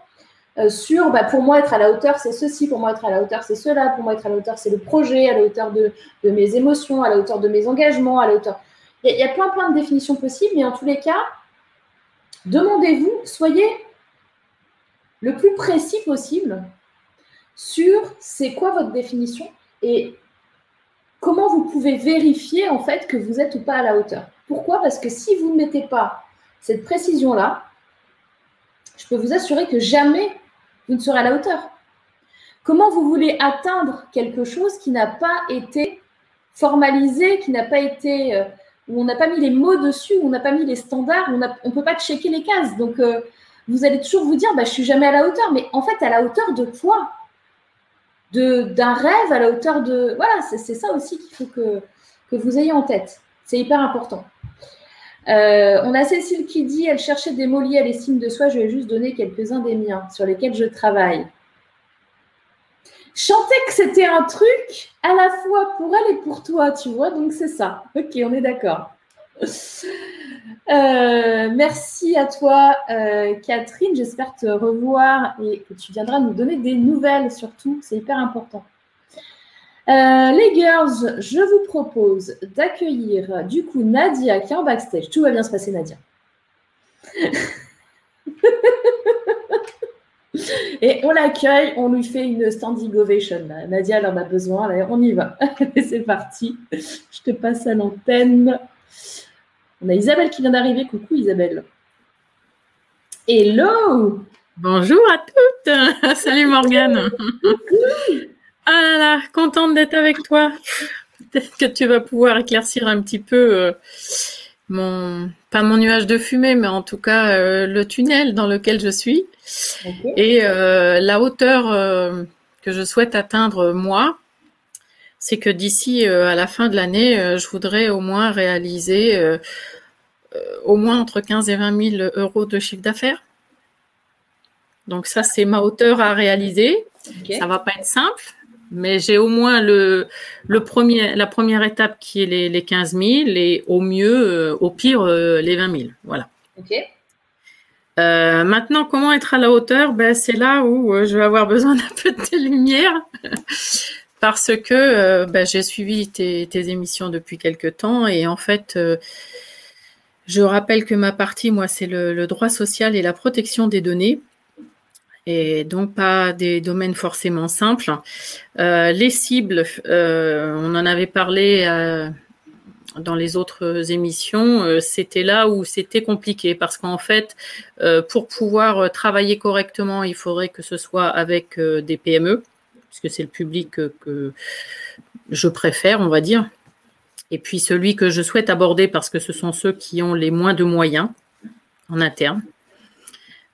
euh, sur bah, pour moi être à la hauteur c'est ceci, pour moi être à la hauteur c'est cela, pour moi être à la hauteur c'est le projet, à la hauteur de, mes émotions, à la hauteur de mes engagements, à la hauteur. Il y, a plein plein de définitions possibles, mais en tous les cas, demandez-vous, soyez le plus précis possible sur c'est quoi votre définition et comment vous pouvez vérifier en fait que vous êtes ou pas à la hauteur. Pourquoi? Parce que si vous ne mettez pas cette précision-là, je peux vous assurer que jamais vous ne serez à la hauteur. Comment vous voulez atteindre quelque chose qui n'a pas été formalisé, qui n'a pas été, euh, où on n'a pas mis les mots dessus, où on n'a pas mis les standards, où on ne peut pas checker les cases. Donc, euh, vous allez toujours vous dire, bah, je suis jamais à la hauteur. Mais en fait, à la hauteur de quoi? D'un rêve à la hauteur de... Voilà, c'est ça aussi qu'il faut que, vous ayez en tête. C'est hyper important. Euh, on a Cécile qui dit, elle cherchait des mots liés à l'estime de soi. Je vais juste donner quelques-uns des miens sur lesquels je travaille. Chanter que c'était un truc à la fois pour elle et pour toi, tu vois, donc c'est ça. Ok, on est d'accord. Euh, merci à toi, euh, Catherine. J'espère te revoir et que tu viendras nous donner des nouvelles surtout. C'est hyper important. Euh, les girls, je vous propose d'accueillir du coup Nadia qui est en backstage. Tout va bien se passer, Nadia. Et on l'accueille, on lui fait une standing ovation. Nadia, elle en a besoin. on y va. C'est parti. Je te passe à l'antenne. On a Isabelle qui vient d'arriver. Coucou Isabelle. Hello Bonjour à toutes Salut Morgane Ah là là, contente d'être avec toi. Peut-être que tu vas pouvoir éclaircir un petit peu euh, mon, pas mon nuage de fumée, mais en tout cas euh, le tunnel dans lequel je suis. Et euh, la hauteur que je souhaite atteindre moi, c'est que d'ici à la fin de l'année, je voudrais au moins réaliser au moins entre 15 et 20 000 euros de chiffre d'affaires. Donc ça, c'est ma hauteur à réaliser. Ça va pas être simple, mais j'ai au moins le, le premier, la première étape qui est les, les 15 000 et au mieux, euh, au pire, euh, les 20 000. Voilà. Euh, maintenant, comment être à la hauteur? Ben, C'est là où je vais avoir besoin d'un peu de lumière parce que ben, j'ai suivi tes, émissions depuis quelques temps et en fait, je rappelle que ma partie, moi, c'est le, droit social et la protection des données. Et donc pas des domaines forcément simples. Euh, les cibles, euh, on en avait parlé euh, dans les autres émissions, c'était là où c'était compliqué parce qu'en fait, pour pouvoir travailler correctement, il faudrait que ce soit avec des PME, puisque c'est le public que je préfère, on va dire. Et puis celui que je souhaite aborder parce que ce sont ceux qui ont les moins de moyens. en interne.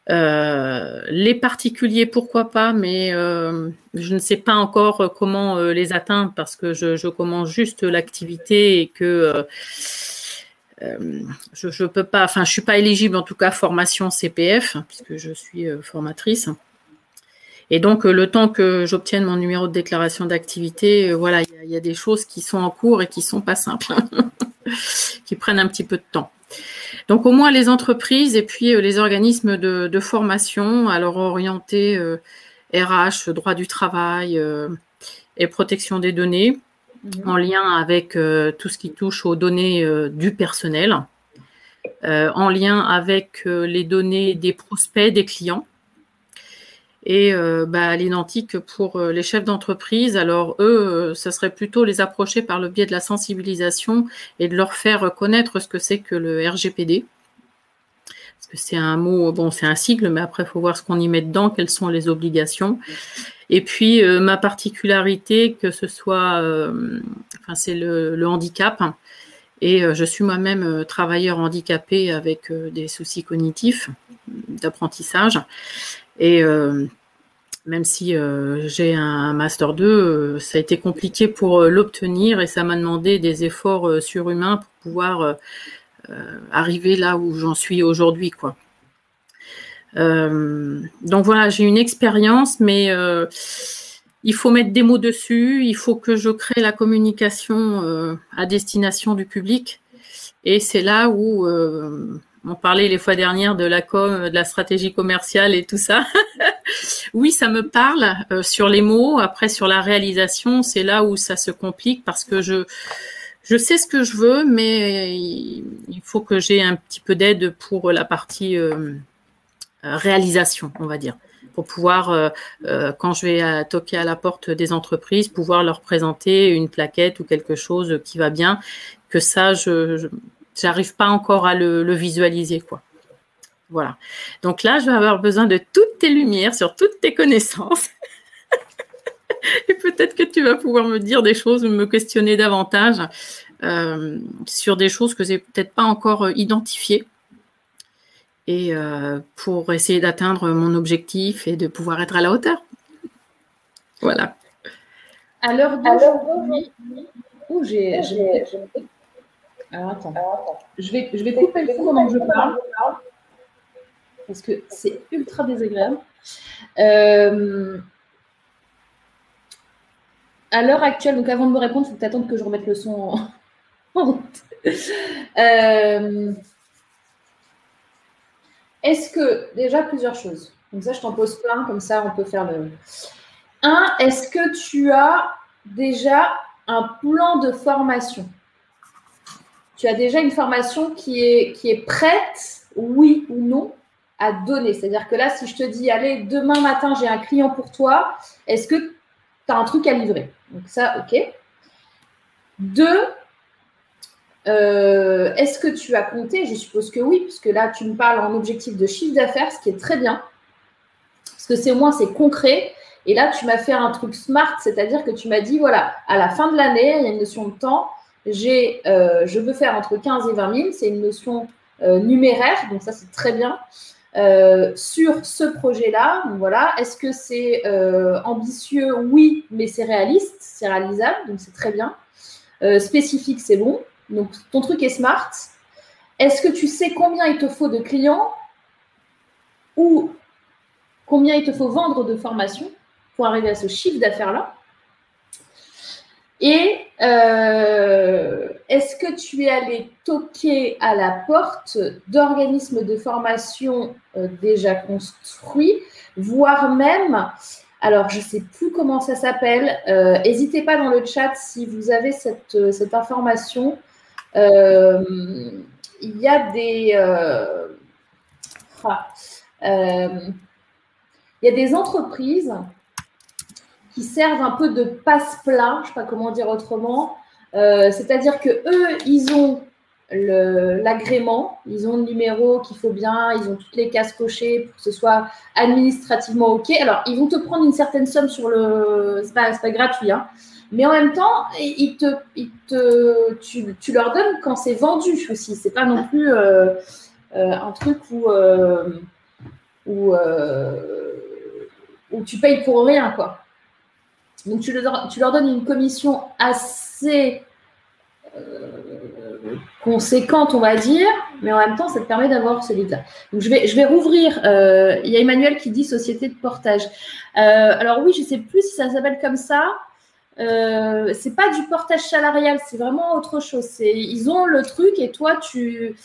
Euh, les particuliers, pourquoi pas, mais euh, je ne sais pas encore comment euh, les atteindre parce que je, commence juste l'activité et que je ne peux pas, enfin, je suis pas éligible en tout cas formation CPF puisque je suis formatrice. Et donc, le temps que j'obtienne mon numéro de déclaration d'activité, voilà, il y, a des choses qui sont en cours et qui sont pas simples, qui prennent un petit peu de temps. Donc au moins les entreprises et puis euh, les organismes de, formation, alors orientés RH, euh, droit du travail euh, et protection des données, mhm. en lien avec tout ce qui touche aux données du personnel, en lien avec les données des prospects, des clients et euh, bah, l'identique pour euh, les chefs d'entreprise. Alors eux, ça serait plutôt les approcher par le biais de la sensibilisation et de leur faire connaître ce que c'est que le RGPD. Parce que c'est un mot, bon, c'est un sigle, mais après, il faut voir ce qu'on y met dedans, quelles sont les obligations. Et puis, euh, ma particularité, que ce soit, enfin, c'est le, le, handicap. Et je suis moi-même travailleur handicapé avec des soucis cognitifs d'apprentissage. Et euh, même si euh, j'ai un master 2, euh, ça a été compliqué pour l'obtenir et ça m'a demandé des efforts surhumains pour pouvoir arriver là où j'en suis aujourd'hui, donc voilà, j'ai une expérience, mais il faut mettre des mots dessus, il faut que je crée la communication à destination du public. Et c'est là où on parlait les fois dernières de la com, de la stratégie commerciale et tout ça. oui, ça me parle euh, sur les mots. Après, sur la réalisation, c'est là où ça se complique parce que je je sais ce que je veux, mais il faut que j'ai un petit peu d'aide pour la partie euh, réalisation, on va dire, pour pouvoir, euh, quand je vais toquer à la porte des entreprises, pouvoir leur présenter une plaquette ou quelque chose qui va bien, que ça, je J'arrive pas encore à le, visualiser, quoi. Voilà. Donc là, je vais avoir besoin de toutes tes lumières sur toutes tes connaissances. Et peut-être que tu vas pouvoir me dire des choses, me questionner davantage euh, sur des choses que j'ai peut-être pas encore euh, identifiées. Et euh, pour essayer d'atteindre mon objectif et de pouvoir être à la hauteur. Voilà. Alors, d'aujourd'hui, j'ai alors attends. Je vais, je vais couper le son pendant que je parle. Parce que c'est ultra désagréable. Euh, à l'heure actuelle, donc avant de me répondre, il faut attendre que je remette le son en, route. Euh, est-ce que, déjà plusieurs choses. Comme ça, je t'en pose plein, comme ça, on peut faire le. Un, est-ce que tu as déjà un plan de formation? Tu as déjà une formation qui est, qui est prête, oui ou non, à donner. C'est-à-dire que là, si je te dis, allez, demain matin, j'ai un client pour toi, est-ce que tu as un truc à livrer? Donc ça, ok. Deux, euh, est-ce que tu as compté? Je suppose que oui, puisque là, tu me parles en objectif de chiffre d'affaires, ce qui est très bien. Parce que c'est au moins, c'est concret. Et là, tu m'as fait un truc smart, c'est-à-dire que tu m'as dit, voilà, à la fin de l'année, il y a une notion de temps, j'ai, euh, je veux faire entre 15 et 20 000, c'est une notion euh, numéraire, donc ça c'est très bien. Euh, sur ce projet-là, voilà, est-ce que c'est ambitieux? Oui, mais c'est réaliste, c'est réalisable, donc c'est très bien. spécifique, c'est bon. Donc ton truc est smart. Est-ce que tu sais combien il te faut de clients ou combien il te faut vendre de formation pour arriver à ce chiffre d'affaires-là? Et euh, est-ce que tu es allé toquer à la porte d'organismes de formation euh, déjà construits, voire même, alors je ne sais plus comment ça s'appelle, euh, n'hésitez pas dans le chat si vous avez cette, cette information. il y a des... Ah, il y a des entreprises qui servent un peu de passe-plat, je ne sais pas comment dire autrement. Euh, c'est-à-dire que eux, ils ont l'agrément, ils ont le numéro qu'il faut bien, ils ont toutes les cases cochées pour que ce soit administrativement OK. Alors, ils vont te prendre une certaine somme sur le. Ce n'est pas, pas, gratuit, hein. mais en même temps, ils te, te, tu, tu leur donnes quand c'est vendu aussi. C'est pas non plus. Euh, un truc où, où, où tu payes pour rien, quoi. Donc, tu leur, donnes une commission assez conséquente, on va dire, mais en même temps, ça te permet d'avoir ce livre-là. Donc, je vais, je vais rouvrir. Euh, il y a Emmanuel qui dit société de portage. Euh, alors, oui, je ne sais plus si ça s'appelle comme ça. Euh, c'est pas du portage salarial, c'est vraiment autre chose. Ils ont le truc et toi, tu,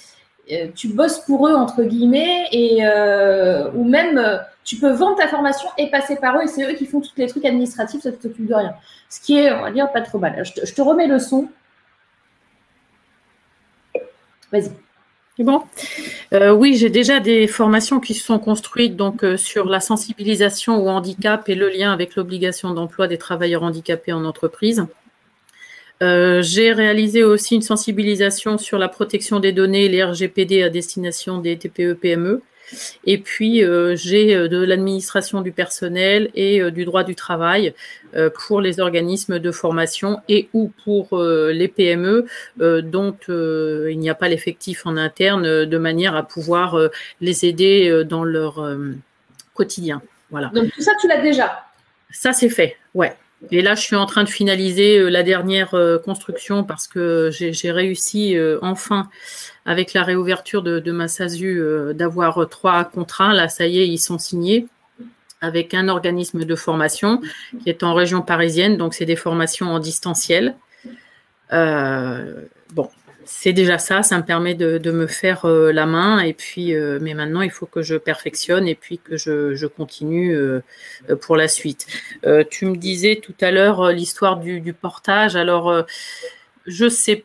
euh, tu bosses pour eux, entre guillemets, et, ou même tu peux vendre ta formation et passer par eux, et c'est eux qui font tous les trucs administratifs, ça ne t'occupe de rien. Ce qui est, on va dire, pas trop mal. je te remets le son. Vas-y. Bon? Euh, oui, j'ai déjà des formations qui se sont construites donc euh, sur la sensibilisation au handicap et le lien avec l'obligation d'emploi des travailleurs handicapés en entreprise. Euh, j'ai réalisé aussi une sensibilisation sur la protection des données, les RGPD à destination des TPE-PME. Et puis, euh, j'ai euh, de l'administration du personnel et euh, du droit du travail pour les organismes de formation et ou pour les PME dont il n'y a pas l'effectif en interne de manière à pouvoir les aider dans leur quotidien. Voilà. Donc, tout ça, tu l'as déjà? Ça, c'est fait, ouais. Et là, je suis en train de finaliser euh, la dernière euh, construction parce que j'ai réussi euh, enfin, avec la réouverture de, ma SASU, d'avoir trois contrats. Là, ça y est, ils sont signés avec un organisme de formation qui est en région parisienne. Donc, c'est des formations en distanciel. bon, c'est déjà ça, ça me permet de, me faire euh, la main. Et puis, euh, mais maintenant, il faut que je perfectionne et puis que je, continue euh, pour la suite. tu me disais tout à l'heure l'histoire du, portage. Alors, je sais,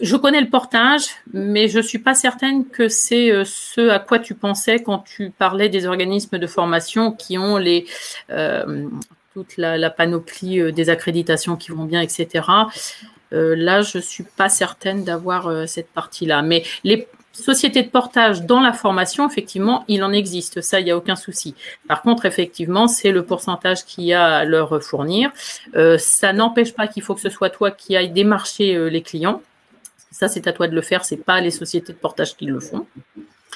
je connais le portage, mais je suis pas certaine que c'est ce à quoi tu pensais quand tu parlais des organismes de formation qui ont les toute la panoplie des accréditations qui vont bien, etc. Euh, là, je ne suis pas certaine d'avoir euh, cette partie-là. Mais les sociétés de portage dans la formation, effectivement, il en existe. Ça, il n'y a aucun souci. Par contre, effectivement, c'est le pourcentage qu'il y a à leur fournir. Euh, ça n'empêche pas qu'il faut que ce soit toi qui ailles démarcher les clients. Ça, c'est à toi de le faire. C'est pas les sociétés de portage qui le font.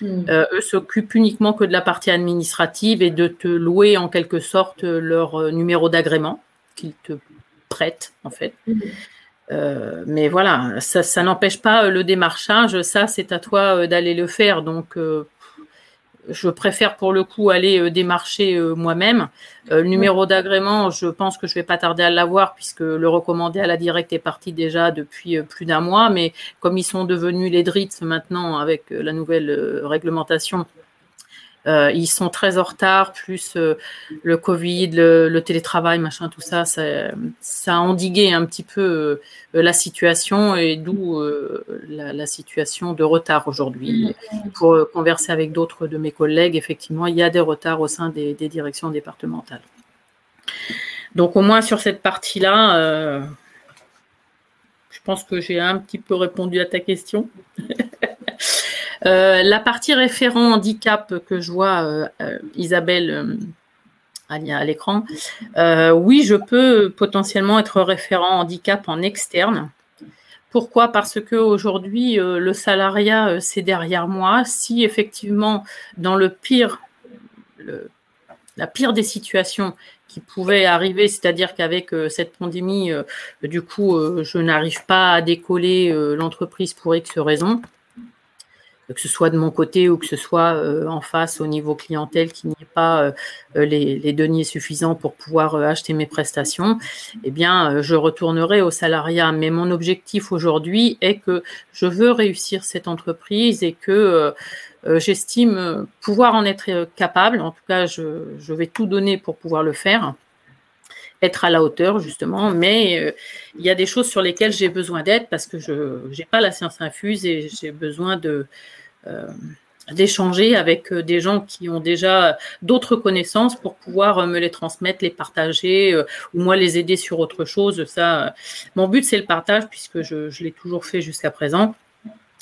Hmm. eux s'occupent uniquement que de la partie administrative et de te louer en quelque sorte leur numéro d'agrément qu'ils te prêtent en fait. Hmm. Euh, mais voilà, ça, n'empêche pas euh, le démarchage. Ça, c'est à toi euh, d'aller le faire. Donc, je préfère pour le coup aller démarcher moi-même. le numéro d'agrément, je pense que je vais pas tarder à l'avoir puisque le recommandé à la directe est parti déjà depuis plus d'un mois. Mais comme ils sont devenus les DRITS maintenant avec la nouvelle réglementation, euh, ils sont très en retard, plus euh, le Covid, le, télétravail, machin, tout ça, ça, a endigué un petit peu euh, la situation et d'où la, situation de retard aujourd'hui. Pour converser avec d'autres de mes collègues, effectivement, il y a des retards au sein des, des directions départementales. Donc au moins sur cette partie-là, je pense que j'ai un petit peu répondu à ta question. Euh, la partie référent handicap que je vois euh, euh, Isabelle à l'écran, oui, je peux potentiellement être référent handicap en externe. Pourquoi? Parce que aujourd'hui, le salariat, c'est derrière moi. Si effectivement, dans le pire, la pire des situations qui pouvait arriver, c'est-à-dire qu'avec cette pandémie, du coup, je n'arrive pas à décoller l'entreprise pour X raisons, que ce soit de mon côté ou que ce soit euh, en face au niveau clientèle, qu'il n'y ait pas euh, euh, les, deniers suffisants pour pouvoir acheter mes prestations, eh bien, je retournerai au salariat. Mais mon objectif aujourd'hui est que je veux réussir cette entreprise et que j'estime pouvoir en être capable. En tout cas, je, vais tout donner pour pouvoir le faire être à la hauteur justement, mais il y a des choses sur lesquelles j'ai besoin d'aide parce que je n'ai pas la science infuse et j'ai besoin euh, d'échanger avec euh, des gens qui ont déjà d'autres connaissances pour pouvoir euh, me les transmettre, les partager ou moi les aider sur autre chose. Ça, mon but c'est le partage puisque je, l'ai toujours fait jusqu'à présent.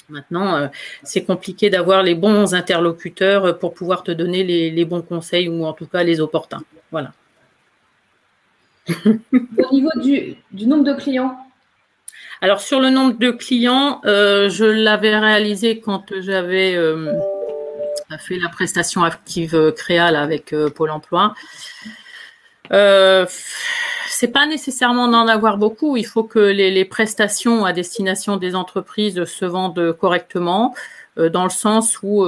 Maintenant, c'est compliqué d'avoir les bons interlocuteurs pour pouvoir te donner les, bons conseils ou en tout cas les opportuns. Voilà. Au niveau du, nombre de clients, alors sur le nombre de clients, euh, je l'avais réalisé quand j'avais euh, fait la prestation active créale avec Pôle emploi. Euh, c'est pas nécessairement d'en avoir beaucoup. Il faut que les, prestations à destination des entreprises se vendent correctement, dans le sens où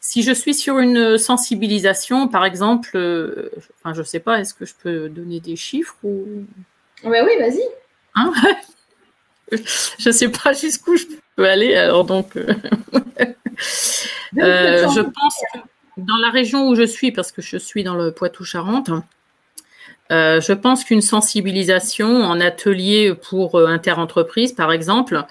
si je suis sur une sensibilisation, par exemple, enfin, je sais pas, est-ce que je peux donner des chiffres ou? Oui, oui, vas-y. Hein? Je ne sais pas jusqu'où je peux aller. Alors donc, euh, euh, je pense que dans la région où je suis, parce que je suis dans le Poitou-Charentes, euh, je pense qu'une sensibilisation en atelier pour interentreprise, par exemple,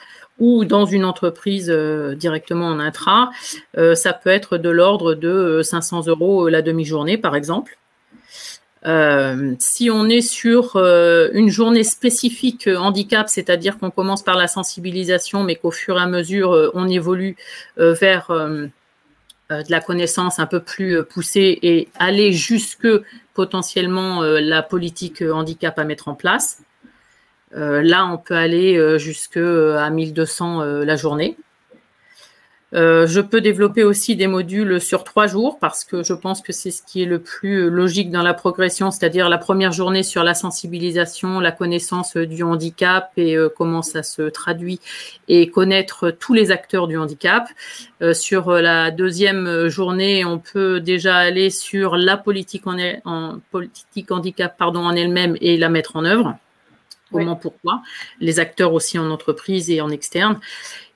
ou dans une entreprise directement en intra, ça peut être de l'ordre de 500 euros la demi-journée, par exemple. Euh, si on est sur euh, une journée spécifique handicap, c'est-à-dire qu'on commence par la sensibilisation, mais qu'au fur et à mesure, euh, on évolue vers de la connaissance un peu plus poussée et aller jusque potentiellement la politique handicap à mettre en place. Là, on peut aller jusqu'à 1200 la journée. Euh, je peux développer aussi des modules sur trois jours parce que je pense que c'est ce qui est le plus logique dans la progression, c'est-à-dire la première journée sur la sensibilisation, la connaissance du handicap et euh, comment ça se traduit et connaître tous les acteurs du handicap. Euh, sur la deuxième journée, on peut déjà aller sur la politique politique handicap pardon en elle-même et la mettre en œuvre comment, pourquoi, les acteurs aussi en entreprise et en externe.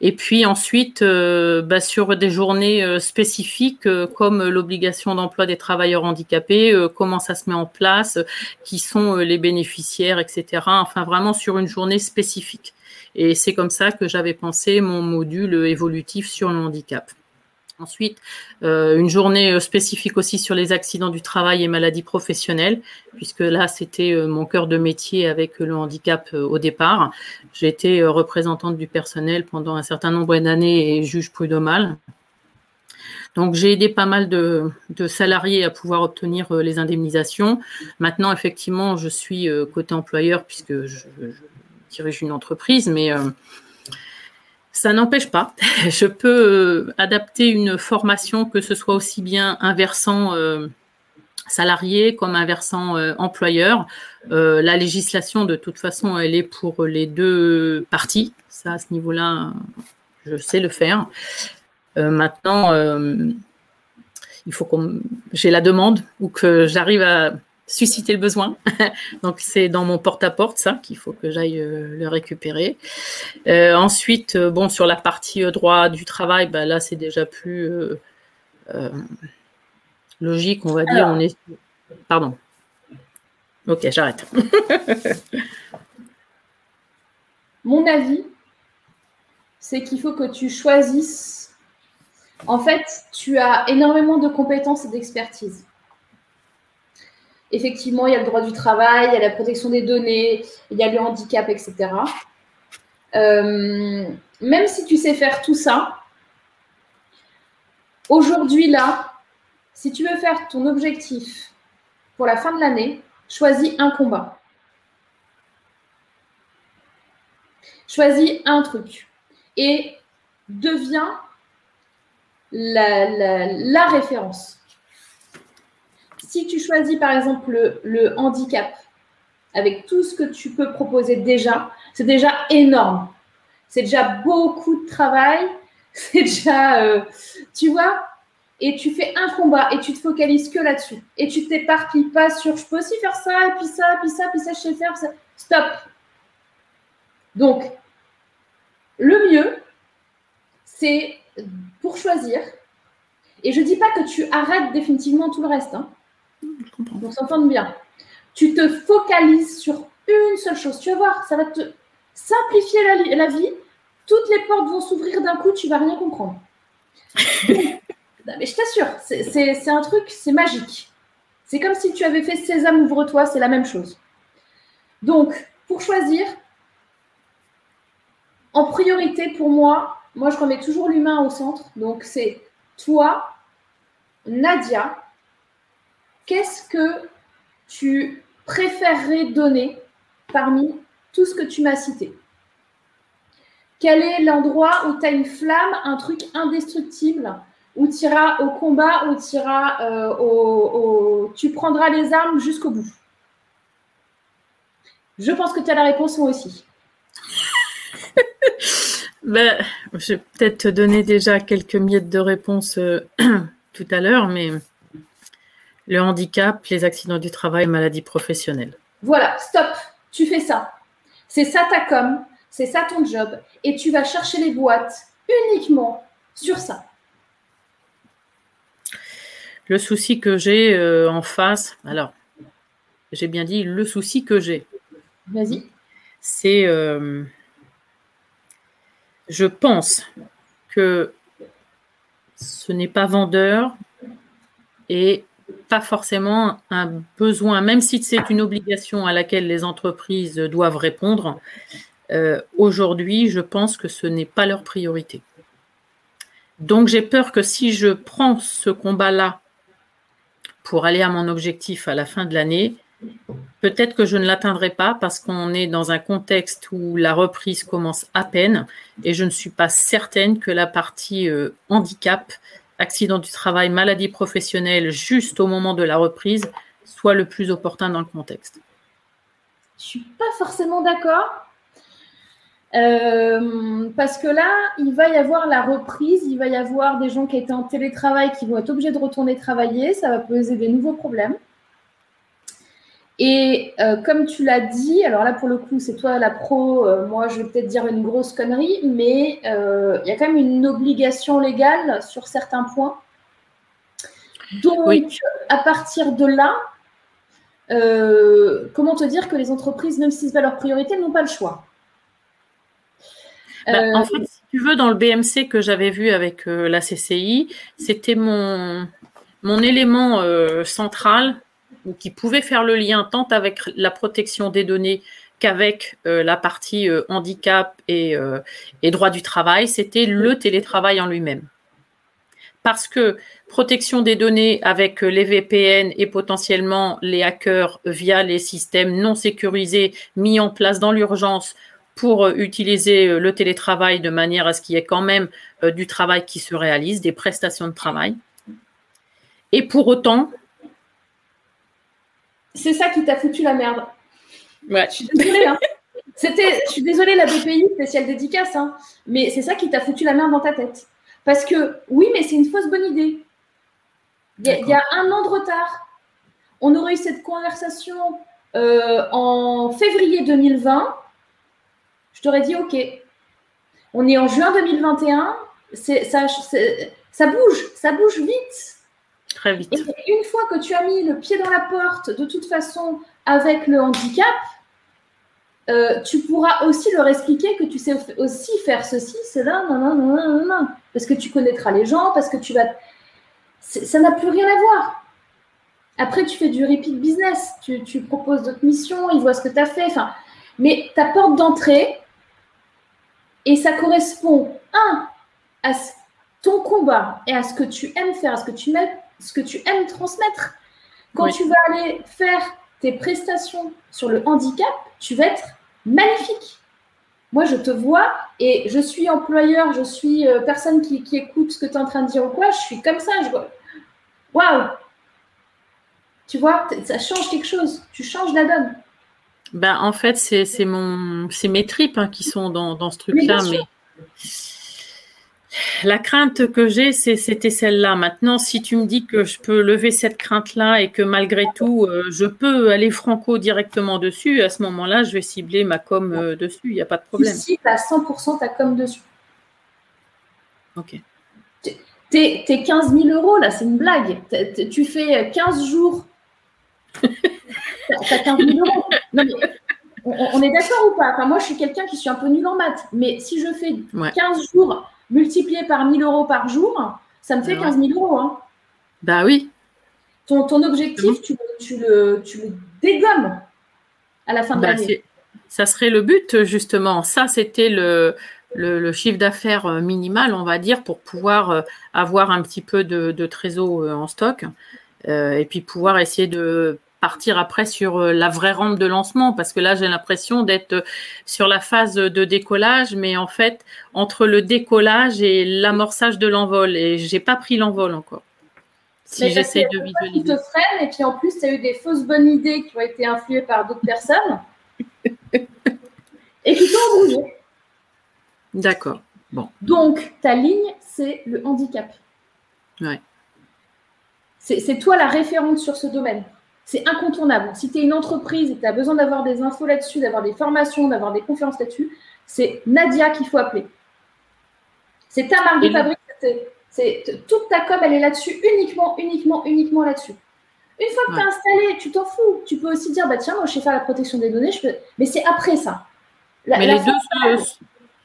Et puis ensuite, euh, bah, sur des journées euh, spécifiques euh, comme l'obligation d'emploi des travailleurs handicapés, comment ça se met en place, qui sont les bénéficiaires, etc. Enfin, vraiment sur une journée spécifique. Et c'est comme ça que j'avais pensé mon module évolutif sur le handicap. Ensuite, euh, une journée euh, spécifique aussi sur les accidents du travail et maladies professionnelles, puisque là, c'était euh, mon cœur de métier avec le handicap au départ. J'ai été représentante du personnel pendant un certain nombre d'années et juge prud'homal. Donc, j'ai aidé pas mal de, salariés à pouvoir obtenir les indemnisations. Maintenant, effectivement, je suis côté employeur puisque je, je dirige une entreprise, mais ça n'empêche pas. Je peux euh, adapter une formation, que ce soit aussi bien un versant euh, salarié comme un versant euh, employeur. la législation, de toute façon, elle est pour les deux parties. Ça, à ce niveau-là, je sais le faire. maintenant, il faut que j'ai la demande ou que j'arrive à susciter le besoin. Donc c'est dans mon porte-à-porte ça qu'il faut que j'aille euh, le récupérer. Euh, ensuite, euh, bon sur la partie droit du travail, bah, là c'est déjà plus logique, on va dire. On est. Pardon. Ok, j'arrête. mon avis, c'est qu'il faut que tu choisisses. En fait, tu as énormément de compétences et d'expertise effectivement, il y a le droit du travail, il y a la protection des données, il y a le handicap, etc. Euh, même si tu sais faire tout ça, aujourd'hui, là, si tu veux faire ton objectif pour la fin de l'année, choisis un combat. Choisis un truc et deviens la référence si tu choisis par exemple le, handicap, avec tout ce que tu peux proposer déjà, c'est déjà énorme. C'est déjà beaucoup de travail. C'est déjà, euh, tu vois, et tu fais un combat et tu te focalises que là-dessus. Et tu t'éparpilles pas sur je peux aussi faire ça, et puis ça, puis ça, puis ça, je sais faire. Ça. Stop. Donc, le mieux, c'est pour choisir. Et je ne dis pas que tu arrêtes définitivement tout le reste. Hein. On s'entend bien. Tu te focalises sur une seule chose. Tu vas voir, ça va te simplifier la, vie. Toutes les portes vont s'ouvrir d'un coup, tu vas rien comprendre. mais je t'assure, c'est un truc, c'est magique. C'est comme si tu avais fait Sésame, ouvre-toi, c'est la même chose. Donc, pour choisir, en priorité pour moi, moi je remets toujours l'humain au centre. Donc, c'est toi, Nadia, qu'est-ce que tu préférerais donner parmi tout ce que tu m'as cité? Quel est l'endroit où tu as une flamme, un truc indestructible ou tu iras au combat ou tu iras au, Tu prendras les armes jusqu'au bout? Je pense que tu as la réponse moi aussi. ben, je vais peut-être te donner déjà quelques miettes de réponse tout à l'heure, mais le handicap, les accidents du travail, maladies professionnelles. Voilà, stop, tu fais ça. C'est ça ta com, c'est ça ton job, et tu vas chercher les boîtes uniquement sur ça. Le souci que j'ai euh, en face, alors, j'ai bien dit le souci que j'ai. Vas-y. C'est, euh, je pense que ce n'est pas vendeur et pas forcément un besoin, même si c'est une obligation à laquelle les entreprises doivent répondre. Euh, aujourd'hui, je pense que ce n'est pas leur priorité. Donc j'ai peur que si je prends ce combat-là pour aller à mon objectif à la fin de l'année, peut-être que je ne l'atteindrai pas parce qu'on est dans un contexte où la reprise commence à peine et je ne suis pas certaine que la partie euh, handicap accident du travail, maladie professionnelle, juste au moment de la reprise, soit le plus opportun dans le contexte. Je ne suis pas forcément d'accord. Euh, parce que là, il va y avoir la reprise, il va y avoir des gens qui étaient en télétravail qui vont être obligés de retourner travailler, ça va poser des nouveaux problèmes. Et euh, comme tu l'as dit, alors là pour le coup c'est toi la pro, euh, moi je vais peut-être dire une grosse connerie, mais euh, il y a quand même une obligation légale sur certains points. Donc à partir de là, comment te dire que les entreprises, même si ce n'est pas leur priorité, n'ont pas le choix? Bah, En fait, si tu veux, dans le BMC que j'avais vu avec la CCI, c'était mon, mon élément central qui pouvait faire le lien tant avec la protection des données qu'avec euh, la partie euh, handicap euh, et, droit du travail, c'était le télétravail en lui-même. Parce que protection des données avec les VPN et potentiellement les hackers via les systèmes non sécurisés mis en place dans l'urgence pour utiliser le télétravail de manière à ce qu'il y ait quand même du travail qui se réalise, des prestations de travail. Et pour autant, c'est ça qui t'a foutu la merde. Ouais. Je suis désolée. Hein. C'était, je suis désolée, la BPI, spéciale dédicace, hein, mais c'est ça qui t'a foutu la merde dans ta tête. Parce que, oui, mais c'est une fausse bonne idée. Il y, a, un an de retard. On aurait eu cette conversation euh, en février 2020. Je t'aurais dit, OK. On est en juin 2021. C'est, ça, ça bouge, ça bouge vite vite. Et une fois que tu as mis le pied dans la porte, de toute façon, avec le handicap, euh, tu pourras aussi leur expliquer que tu sais aussi faire ceci, cela, non, non, non, non, non, parce que tu connaîtras les gens, parce que tu vas. Ça n'a plus rien à voir. Après, tu fais du repeat business, tu, proposes d'autres missions, ils voient ce que tu as fait. Enfin, mais ta porte d'entrée, et ça correspond, un, à ton combat et à ce que tu aimes faire, à ce que tu mets ce que tu aimes transmettre. Quand tu vas aller faire tes prestations sur le handicap, tu vas être magnifique. Moi, je te vois et je suis employeur, je suis euh, personne qui, écoute ce que tu es en train de dire ou quoi, je suis comme ça. Je vois, waouh Tu vois, ça change quelque chose. Tu changes la donne. Ben, en fait, c'est mes tripes hein, qui sont dans, dans ce truc-là. Mais, la crainte que j'ai, c'était celle-là. Maintenant, si tu me dis que je peux lever cette crainte-là et que malgré tout, euh, je peux aller franco directement dessus, à ce moment-là, je vais cibler ma com euh, dessus. Il n'y a pas de problème. Si tu as 100% ta com dessus. Ok. T'es 15 000 euros, là, c'est une blague. tu fais 15 jours. tu as 15 000 euros. on, est d'accord ou pas? Moi, je suis quelqu'un qui suis un peu nul en maths. Mais si je fais 15 jours multiplié par 1000 euros par jour, ça me fait 15 000 euros. Hein. Bah oui. Ton, ton objectif, tu, le, tu, le, dégommes à la fin de bah, l'année. Ça serait le but, justement. Ça, c'était le, le, chiffre d'affaires euh, minimal, on va dire, pour pouvoir euh, avoir un petit peu de, de trésor euh, en stock. et puis pouvoir essayer de partir après sur euh, la vraie rampe de lancement parce que là j'ai l'impression d'être euh, sur la phase de décollage mais en fait entre le décollage et l'amorçage de l'envol et j'ai pas pris l'envol encore. Si j'essaie de visualiser. Tu te freines et puis en plus tu as eu des fausses bonnes idées qui ont été influées par d'autres personnes et qui t'ont bougé. D'accord. Bon. Donc ta ligne c'est le handicap. Ouais. C'est toi la référente sur ce domaine. C'est incontournable. Si tu es une entreprise et tu as besoin d'avoir des infos là-dessus, d'avoir des formations, d'avoir des conférences là-dessus, c'est Nadia qu'il faut appeler. C'est ta marque de fabrique. C'est toute ta com, elle est là-dessus, uniquement, uniquement, uniquement là-dessus. Une fois que tu as installé, tu t'en fous. Tu peux aussi dire, bah tiens, moi je sais faire la protection des données, mais c'est après ça. mais les deux,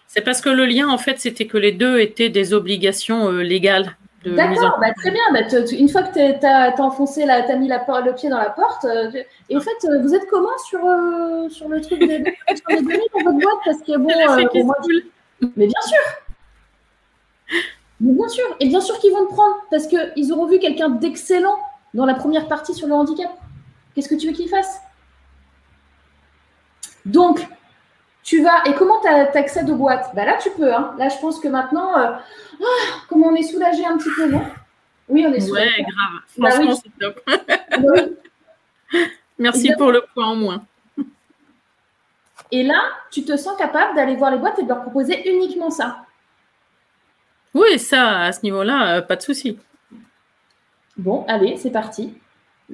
c'est parce que le lien, en fait, c'était que les deux étaient des obligations euh, légales. D'accord, bah, très bien. Bah, une fois que tu as, enfoncé, tu as mis la, le pied dans la porte, euh, et en fait, euh, vous êtes comment sur, euh, sur le truc des, données dans votre boîte? Parce que bon, mais bien sûr, mais bien sûr, et bien sûr qu'ils vont te prendre parce qu'ils auront vu quelqu'un d'excellent dans la première partie sur le handicap. Qu'est-ce que tu veux qu'ils fassent Donc, tu vas. Et comment tu accèdes aux boîtes? Bah Là, tu peux. Hein. Là, je pense que maintenant, euh, ah, comment on est soulagé un petit peu, non? Oui, on est soulagé. Ouais, grave. Bah Franchement, c'est top. Bah Merci pour le point en moins. Et là, tu te sens capable d'aller voir les boîtes et de leur proposer uniquement ça? Oui, ça, à ce niveau-là, euh, pas de souci. Bon, allez, c'est parti.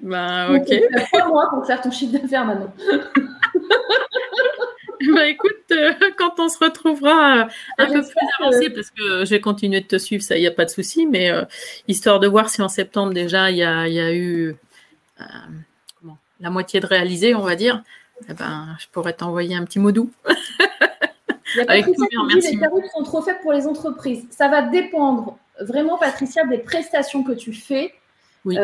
Bah, ok. Tu as trois mois pour faire ton chiffre d'affaires maintenant. bah écoute, euh, quand on se retrouvera euh, un peu plus avancé, parce que je vais continuer de te suivre, ça, il n'y a pas de souci, mais euh, histoire de voir si en septembre déjà, il y a, y a, eu la moitié de réalisé, on va dire, eh ben, je pourrais t'envoyer un petit mot doux. Il y a Avec merci. Les tarifs sont trop faibles pour les entreprises. Ça va dépendre vraiment, Patricia, des prestations que tu fais. Oui.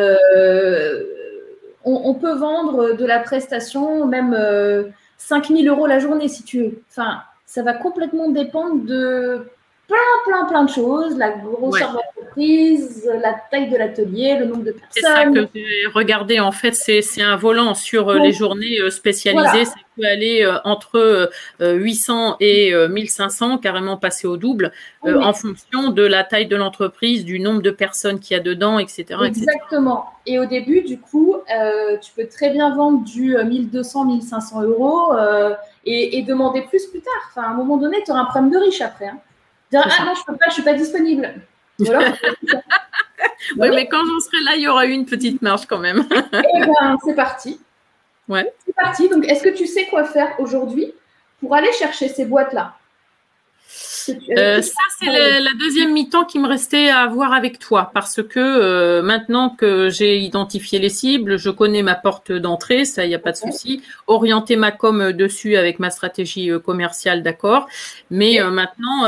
On, peut vendre de la prestation, même 5000 euros la journée si tu veux. Enfin, ça va complètement dépendre de plein, plein, plein de choses. La grosseur l'entreprise, la taille de l'atelier, le nombre de personnes. C'est ça que j'ai regardé. En fait, c'est un volant sur euh, les journées euh, spécialisées peut aller euh, entre 800 euh, et 1500, euh, carrément passer au double, en fonction de la taille de l'entreprise, du nombre de personnes qu'il y a dedans, etc. Exactement. Et au début, du coup, tu peux très bien vendre du 1200, 1500 euros et, demander plus plus tard. Enfin, à un moment donné, tu auras un problème de riche après. Hein. ah non, je peux pas, je suis pas disponible. oui, mais quand j'en serai là, il y aura une petite marge quand même. Eh ben, c'est parti. Ouais. C'est parti. Donc, est-ce que tu sais quoi faire aujourd'hui pour aller chercher ces boîtes-là euh, ça, c'est la, deuxième mi-temps qui me restait à voir avec toi parce que euh, maintenant que j'ai identifié les cibles, je connais ma porte d'entrée, ça, il n'y a pas de souci. Orienter ma com dessus avec ma stratégie euh, commerciale, d'accord. Mais maintenant,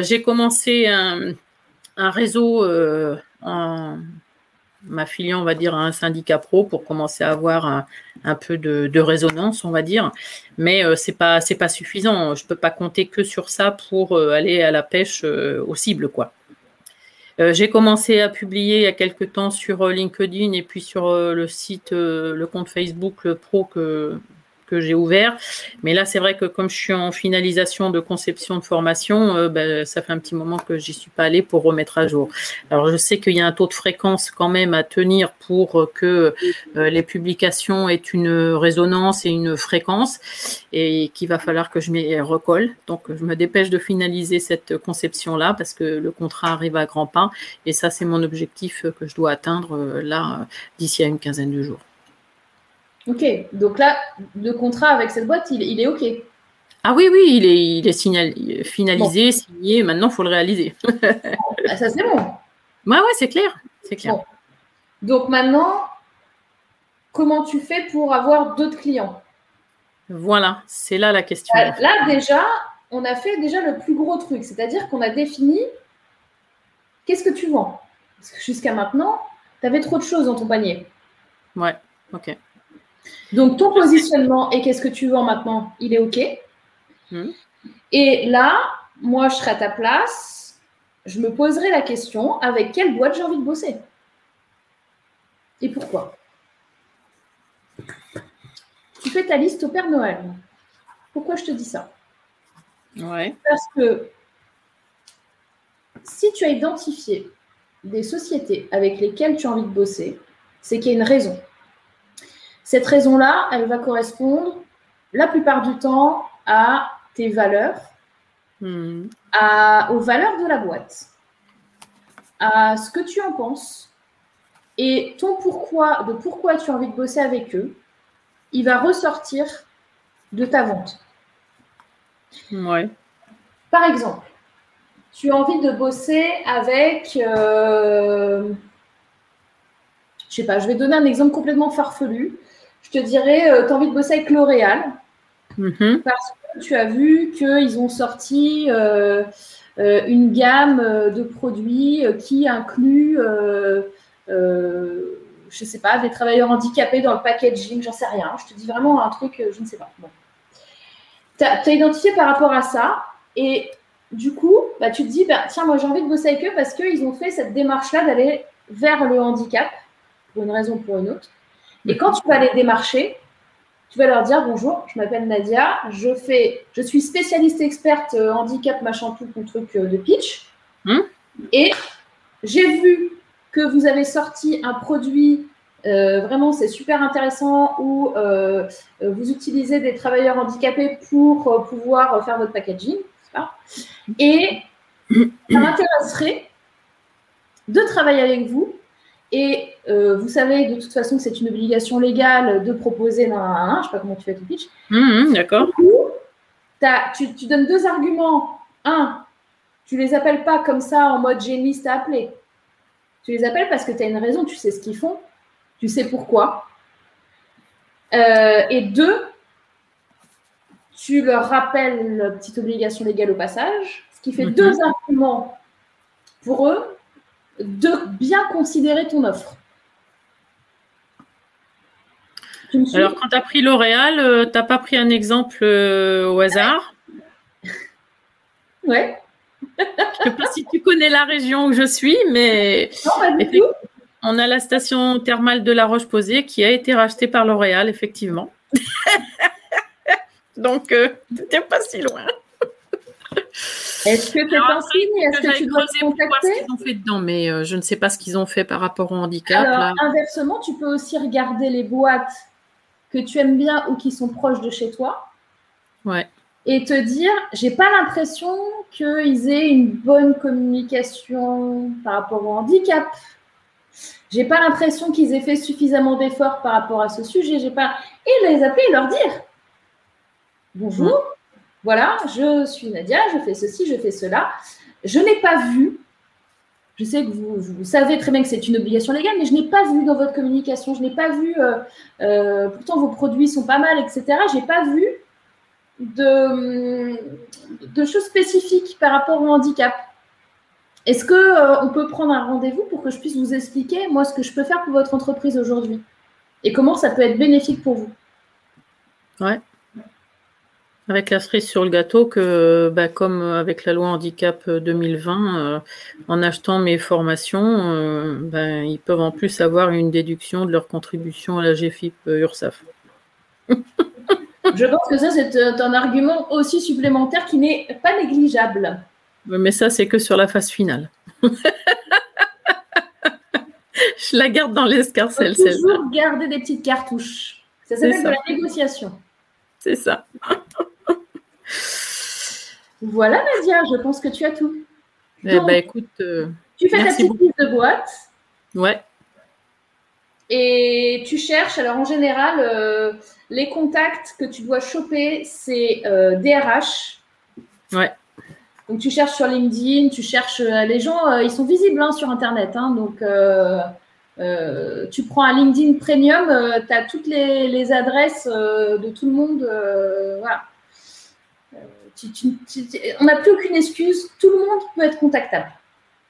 j'ai commencé un, un réseau en m'affiliant, on va dire, à un syndicat pro pour commencer à avoir un, peu de, résonance, on va dire. Mais euh, c'est pas suffisant. Je peux pas compter que sur ça pour euh, aller à la pêche euh, aux cibles, quoi. J'ai commencé à publier il y a quelques temps sur LinkedIn et puis sur le site, le compte Facebook le pro que, que j'ai ouvert. Mais là, c'est vrai que comme je suis en finalisation de conception de formation, euh, ben, ça fait un petit moment que j'y suis pas allée pour remettre à jour. Alors, je sais qu'il y a un taux de fréquence quand même à tenir pour que euh, les publications aient une résonance et une fréquence et qu'il va falloir que je m'y recolle. Donc, je me dépêche de finaliser cette conception-là parce que le contrat arrive à grands pas et ça, c'est mon objectif que je dois atteindre euh, là d'ici à une quinzaine de jours. Ok, donc là, le contrat avec cette boîte, il, est OK. Ah oui, oui, il est, il est finalisé, signé, maintenant, il faut le réaliser. Ah, ça, c'est bon. Ouais, ouais, c'est clair. C'est clair. Donc maintenant, comment tu fais pour avoir d'autres clients? Voilà, c'est là la question. Euh, là, déjà, on a fait déjà le plus gros truc, c'est-à-dire qu'on a défini qu'est-ce que tu vends. Parce que jusqu'à maintenant, tu avais trop de choses dans ton panier. Ouais, ok. Donc, ton positionnement et qu'est-ce que tu vends maintenant, il est OK. Hmm. Et là, moi, je serai à ta place. Je me poserai la question avec quelle boîte j'ai envie de bosser? Et pourquoi? Tu fais ta liste au Père Noël. Pourquoi je te dis ça? Ouais. Parce que si tu as identifié des sociétés avec lesquelles tu as envie de bosser, c'est qu'il y a une raison. Cette raison-là, elle va correspondre la plupart du temps à tes valeurs, Hmm. à, aux valeurs de la boîte, à ce que tu en penses et ton pourquoi, de pourquoi tu as envie de bosser avec eux, il va ressortir de ta vente. Ouais. Par exemple, tu as envie de bosser avec, euh, je sais pas, je vais donner un exemple complètement farfelu. Je te dirais, tu as envie de bosser avec L'Oréal Mhm. parce que tu as vu qu'ils ont sorti euh, euh, une gamme euh, de produits euh, qui inclut, euh, euh, je sais pas, des travailleurs handicapés dans le packaging, j'en sais rien. Je te dis vraiment un truc, euh, je ne sais pas. Bon. Tu as, identifié par rapport à ça et du coup, bah, tu te dis, bah, tiens, moi j'ai envie de bosser avec eux parce qu'ils ont fait cette démarche-là d'aller vers le handicap, pour une raison ou pour une autre. Et quand tu vas les démarcher, tu vas leur dire bonjour, je m'appelle Nadia, je fais, je suis spécialiste experte euh, handicap machin tout ton truc euh, de pitch. Hmm. Et j'ai vu que vous avez sorti un produit euh, vraiment c'est super intéressant où vous utilisez des travailleurs handicapés pour pouvoir faire votre packaging. pas. Et ça m'intéresserait de travailler avec vous. Et euh, vous savez de toute façon que c'est une obligation légale de proposer un, un, un, je sais pas comment tu fais ton pitch. Mhm, D'accord. Tu, tu donnes deux arguments. Un, tu les appelles pas comme ça en mode j'ai une liste à appeler. Tu les appelles parce que tu as une raison, tu sais ce qu'ils font, tu sais pourquoi. Euh, et deux, tu leur rappelles la petite obligation légale au passage, ce qui fait Mhm. deux arguments pour eux de bien considérer ton offre. Tu Alors, quand tu as pris L'Oréal, euh, t'as pas pris un exemple euh, au hasard? Ouais. Je sais pas si tu connais la région où je suis, mais Non, pas du Effectivement. tout. on a la station thermale de La Roche-Posay qui a été rachetée par L'Oréal, effectivement. Donc, euh, t'es pas si loin. Est-ce que c'est un signe Est-ce que tu dois te ce contacter? qu'ils ont fait dedans, mais euh, je ne sais pas ce qu'ils ont fait par rapport au handicap. Alors, là. inversement, tu peux aussi regarder les boîtes que tu aimes bien ou qui sont proches de chez toi Ouais. et te dire j'ai pas l'impression qu'ils aient une bonne communication par rapport au handicap. J'ai pas l'impression qu'ils aient fait suffisamment d'efforts par rapport à ce sujet. J'ai pas et les appeler et leur dire bonjour, voilà, je suis Nadia, je fais ceci, je fais cela. Je n'ai pas vu. Je sais que vous, savez très bien que c'est une obligation légale, mais je n'ai pas vu dans votre communication, je n'ai pas vu. euh, euh, pourtant, vos produits sont pas mal, etc. J'ai pas vu de, choses spécifiques par rapport au handicap. Est-ce que euh, on peut prendre un rendez-vous pour que je puisse vous expliquer moi ce que je peux faire pour votre entreprise aujourd'hui? Et comment ça peut être bénéfique pour vous? Avec la cerise sur le gâteau que, bah, comme avec la loi handicap 2020, euh, en achetant mes formations, euh, ben, ils peuvent en plus avoir une déduction de leur contribution à la GFIP euh, URSAF. Je pense que ça c'est euh, un argument aussi supplémentaire qui n'est pas négligeable. Mais ça, c'est que sur la phase finale. Je la garde dans l'escarcelle, celle-là. toujours garder des petites cartouches. Ça s'appelle de la négociation. C'est ça. Voilà Nadia, je pense que tu as tout. Eh Donc, ben, écoute, euh, Tu fais ta petite liste de boîtes. ouais, Et tu cherches, alors en général, euh, les contacts que tu dois choper, c'est euh, DRH. Ouais. Donc tu cherches sur LinkedIn, tu cherches, euh, les gens, euh, ils sont visibles hein, sur Internet. hein. donc euh, euh, tu prends un LinkedIn Premium, tu as toutes les, les adresses euh, de tout le monde. euh, voilà. Tu- tu- tu- tu- on n'a plus aucune excuse, tout le monde peut être contactable.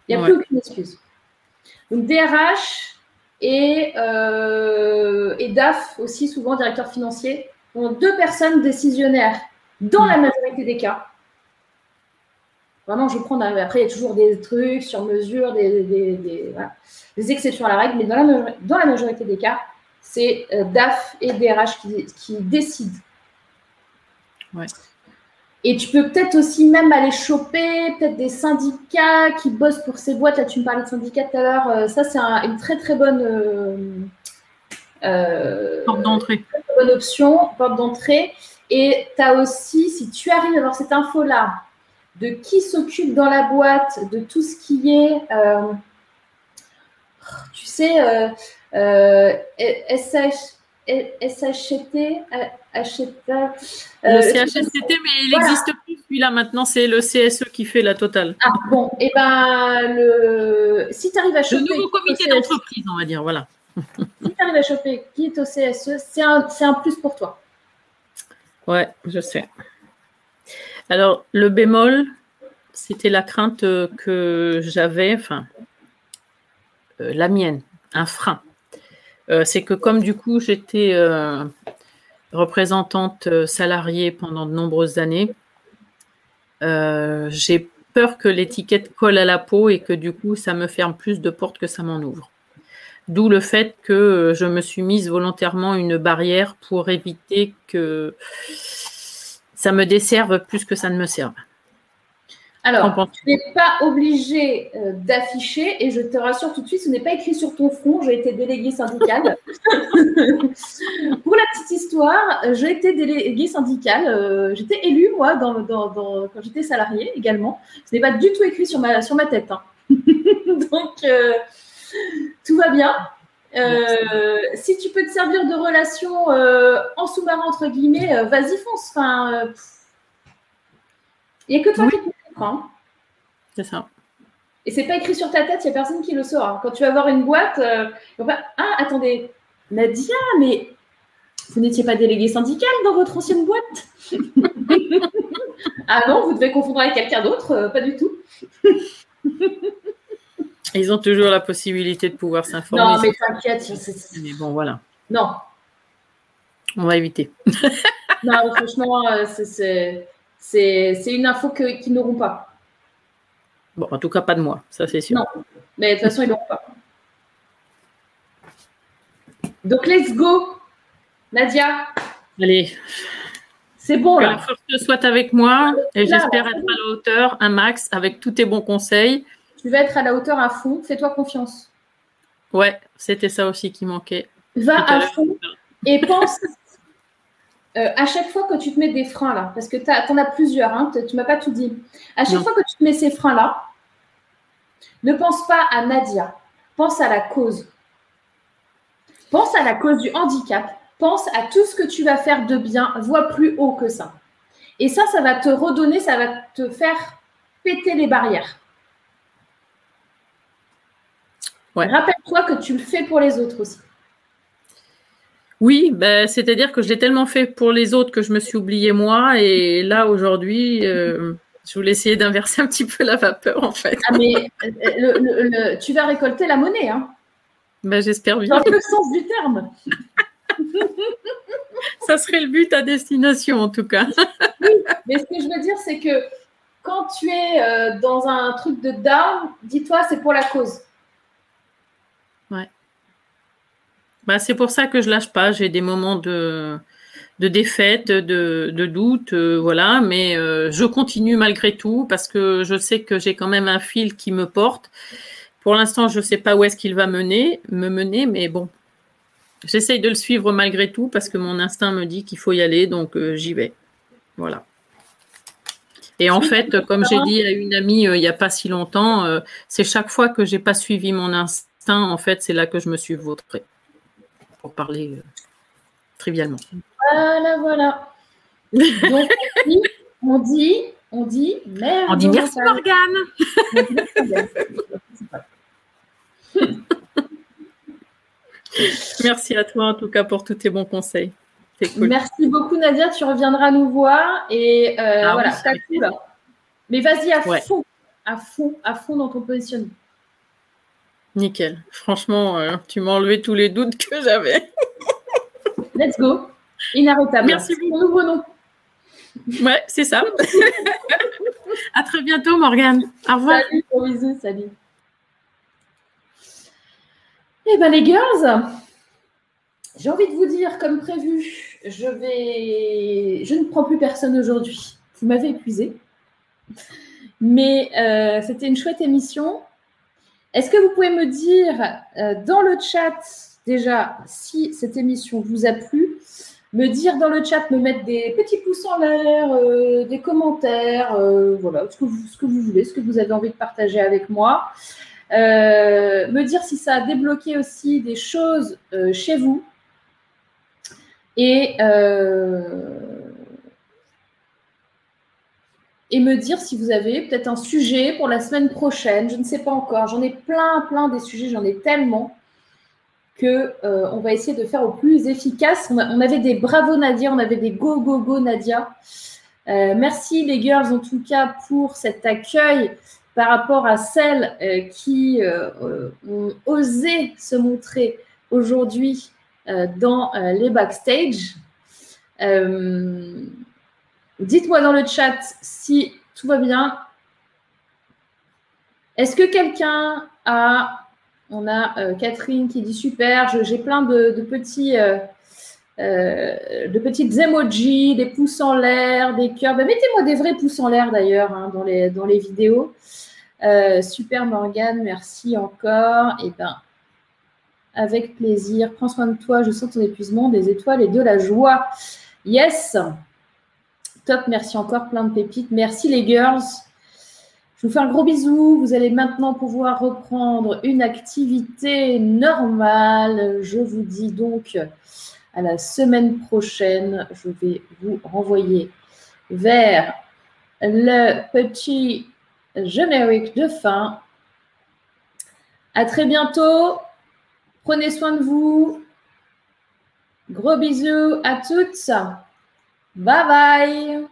Il n'y a Ouais. plus aucune excuse. Donc DRH, et, euh, et DAF aussi, souvent directeur financier, ont deux personnes décisionnaires dans la majorité des cas. Vraiment, je prends. Après, il y a toujours des trucs sur mesure, des, des- des- voilà, des exceptions à la règle, mais dans la, dans la majorité des cas, c'est euh, DAF et DRH qui, qui décident. Ouais. Et tu peux peut-être aussi même aller choper peut-être des syndicats qui bossent pour ces boîtes. Là, tu me parlais de syndicats tout à l'heure. Euh, ça, c'est un- une très très bonne, euh, euh, Porte d'entrée. bonne option, porte d'entrée. Et tu as aussi, si tu arrives à avoir cette info-là, de qui s'occupe dans la boîte, de tout ce qui est, euh, tu sais, euh, SH, SHT, HT, Le CHSCT, mais il voilà. n'existe plus celui-là maintenant, c'est le CSE qui fait la totale. Ah bon, et ben le si tu arrives à Le choper nouveau comité CSE, d'entreprise, on va dire, voilà. si tu arrives à choper qui est au CSE, c'est un, un plus pour toi. Ouais, je sais. Alors, le bémol, c'était la crainte euh, que j'avais, enfin, euh, la mienne, un frein. Euh, c'est que comme du coup, j'étais euh, représentante euh, salariée pendant de nombreuses années, j'ai peur que l'étiquette colle à la peau et que du coup, ça me ferme plus de portes que ça m'en ouvre. D'où le fait que je me suis mise volontairement une barrière pour éviter que ça me desserve plus que ça ne me serve. Alors, tu n'es pas obligé euh, d'afficher, et je te rassure tout de suite, ce n'est pas écrit sur ton front, j'ai été déléguée syndicale. Pour la petite histoire, j'ai été déléguée syndicale, euh, j'étais élue, moi, dans, dans- dans- quand j'étais salariée également. Ce n'est pas du tout écrit sur ma, sur ma tête. hein. Donc, euh, tout va bien. Euh, si tu peux te servir de relation euh, en sous-marin, entre guillemets, euh, vas-y, fonce. Enfin, il n'y a que toi Oui. qui comprendre. C'est ça. Et c'est pas écrit sur ta tête, il n'y a personne qui le saura. Quand tu vas voir une boîte, euh, on va Ah, attendez, Nadia, mais vous n'étiez pas déléguée syndicale dans votre ancienne boîte? Ah non, vous devez confondre avec quelqu'un d'autre euh, Pas du tout. Ils ont toujours la possibilité de pouvoir s'informer. Non, mais t'inquiète. Mais bon, voilà. Non, On va éviter. non, franchement, euh, c'est- c'est une info que- qu'ils n'auront pas. Bon, en tout cas, pas de moi, ça c'est sûr. Non. Mais de toute façon, ils n'auront pas. Donc, let's go. Nadia, Allez, c'est bon que là. la force soit avec moi et j'espère être à la hauteur, un max, avec tous tes bons conseils. Tu vas être à la hauteur à fond. Fais-toi confiance. Ouais, c'était ça aussi qui manquait. Va à fond et pense euh, à chaque fois que tu te mets des freins là, parce que tu en as plusieurs, hein, tu ne m'as pas tout dit. À chaque Non. fois que tu te mets ces freins là, ne pense pas à Nadia, pense à la cause. Pense à la cause du handicap, pense à tout ce que tu vas faire de bien, vois plus haut que ça. Et ça, ça va te redonner, ça va te faire péter les barrières. Ouais. Rappelle-toi que tu le fais pour les autres aussi. Oui, ben, c'est-à-dire que je l'ai tellement fait pour les autres que je me suis oubliée moi. Et là, aujourd'hui, euh, je voulais essayer d'inverser un petit peu la vapeur, en fait. Ah, mais euh, le- le- le- tu vas récolter la monnaie, hein, Ben, J'espère bien. dans le sens du terme. Ça serait le but à destination, en tout cas. Mais ce que je veux dire, c'est que quand tu es euh, dans un truc de down, dis-toi, c'est pour la cause. Ben, c'est pour ça que je lâche pas. J'ai des moments de, de défaite, de, de doute, euh, voilà. Mais euh, je continue malgré tout parce que je sais que j'ai quand même un fil qui me porte. Pour l'instant, je ne sais pas où est-ce qu'il va mener, me mener, mais bon, j'essaye de le suivre malgré tout parce que mon instinct me dit qu'il faut y aller, donc euh, j'y vais. Voilà. Et en fait, comme j'ai dit à une amie il n'y a pas si longtemps, c'est chaque fois que j'ai pas suivi mon instinct, en fait, c'est là que je me suis vautrée. Pour parler euh, trivialement. Voilà, voilà. Donc, on dit, on dit, on dit, merde. On dit merci Morgane. Merci à toi en tout cas pour tous tes bons conseils. Cool. Merci beaucoup, Nadia. Tu reviendras nous voir. Et euh, Ah voilà, oui. Mais vas-y à Ouais. fond, à fond, à fond dans ton positionnement. Nickel. Franchement, euh, tu m'as enlevé tous les doutes que j'avais. Let's go. Inarrêtable. Merci Ton nouveau nom. Ouais, c'est ça. à très bientôt Morgane. Au revoir. Salut, gros bisous, salut. Eh ben les girls, j'ai envie de vous dire, comme prévu, je vais. Je ne prends plus personne aujourd'hui. Vous m'avez épuisé. Mais euh, c'était une chouette émission. Est-ce que vous pouvez me dire euh, dans le chat déjà si cette émission vous a plu Me dire dans le chat, me mettre des petits pouces en l'air, euh, des commentaires, voilà, ce que, vous, ce que vous voulez, ce que vous avez envie de partager avec moi. me dire si ça a débloqué aussi des choses chez vous, et, euh, et me dire si vous avez peut-être un sujet pour la semaine prochaine. Je ne sais pas encore. J'en ai plein, plein des sujets. J'en ai tellement que euh, on va essayer de faire au plus efficace. On, avait des bravo Nadia, on avait des go go go Nadia. Euh, merci les girls en tout cas pour cet accueil par rapport à celles qui ont osé se montrer aujourd'hui euh, dans euh, les backstage. Euh, dites-moi dans le chat si tout va bien. Est-ce que quelqu'un a... On a Catherine qui dit super, j'ai plein de, petits... de petites emojis, des pouces en l'air, des cœurs. Ben, mettez-moi des vrais pouces en l'air d'ailleurs hein, dans, les, dans les vidéos. super Morgane, merci encore. Et eh ben, avec plaisir. Prends soin de toi. Je sens ton épuisement, des étoiles et de la joie. Yes. Top. Merci encore. Plein de pépites. Merci les girls. Je vous fais un gros bisou. Vous allez maintenant pouvoir reprendre une activité normale. Je vous dis donc à la semaine prochaine. Je vais vous renvoyer vers le petit générique de fin. À très bientôt. Prenez soin de vous. Gros bisous à toutes. Bye bye.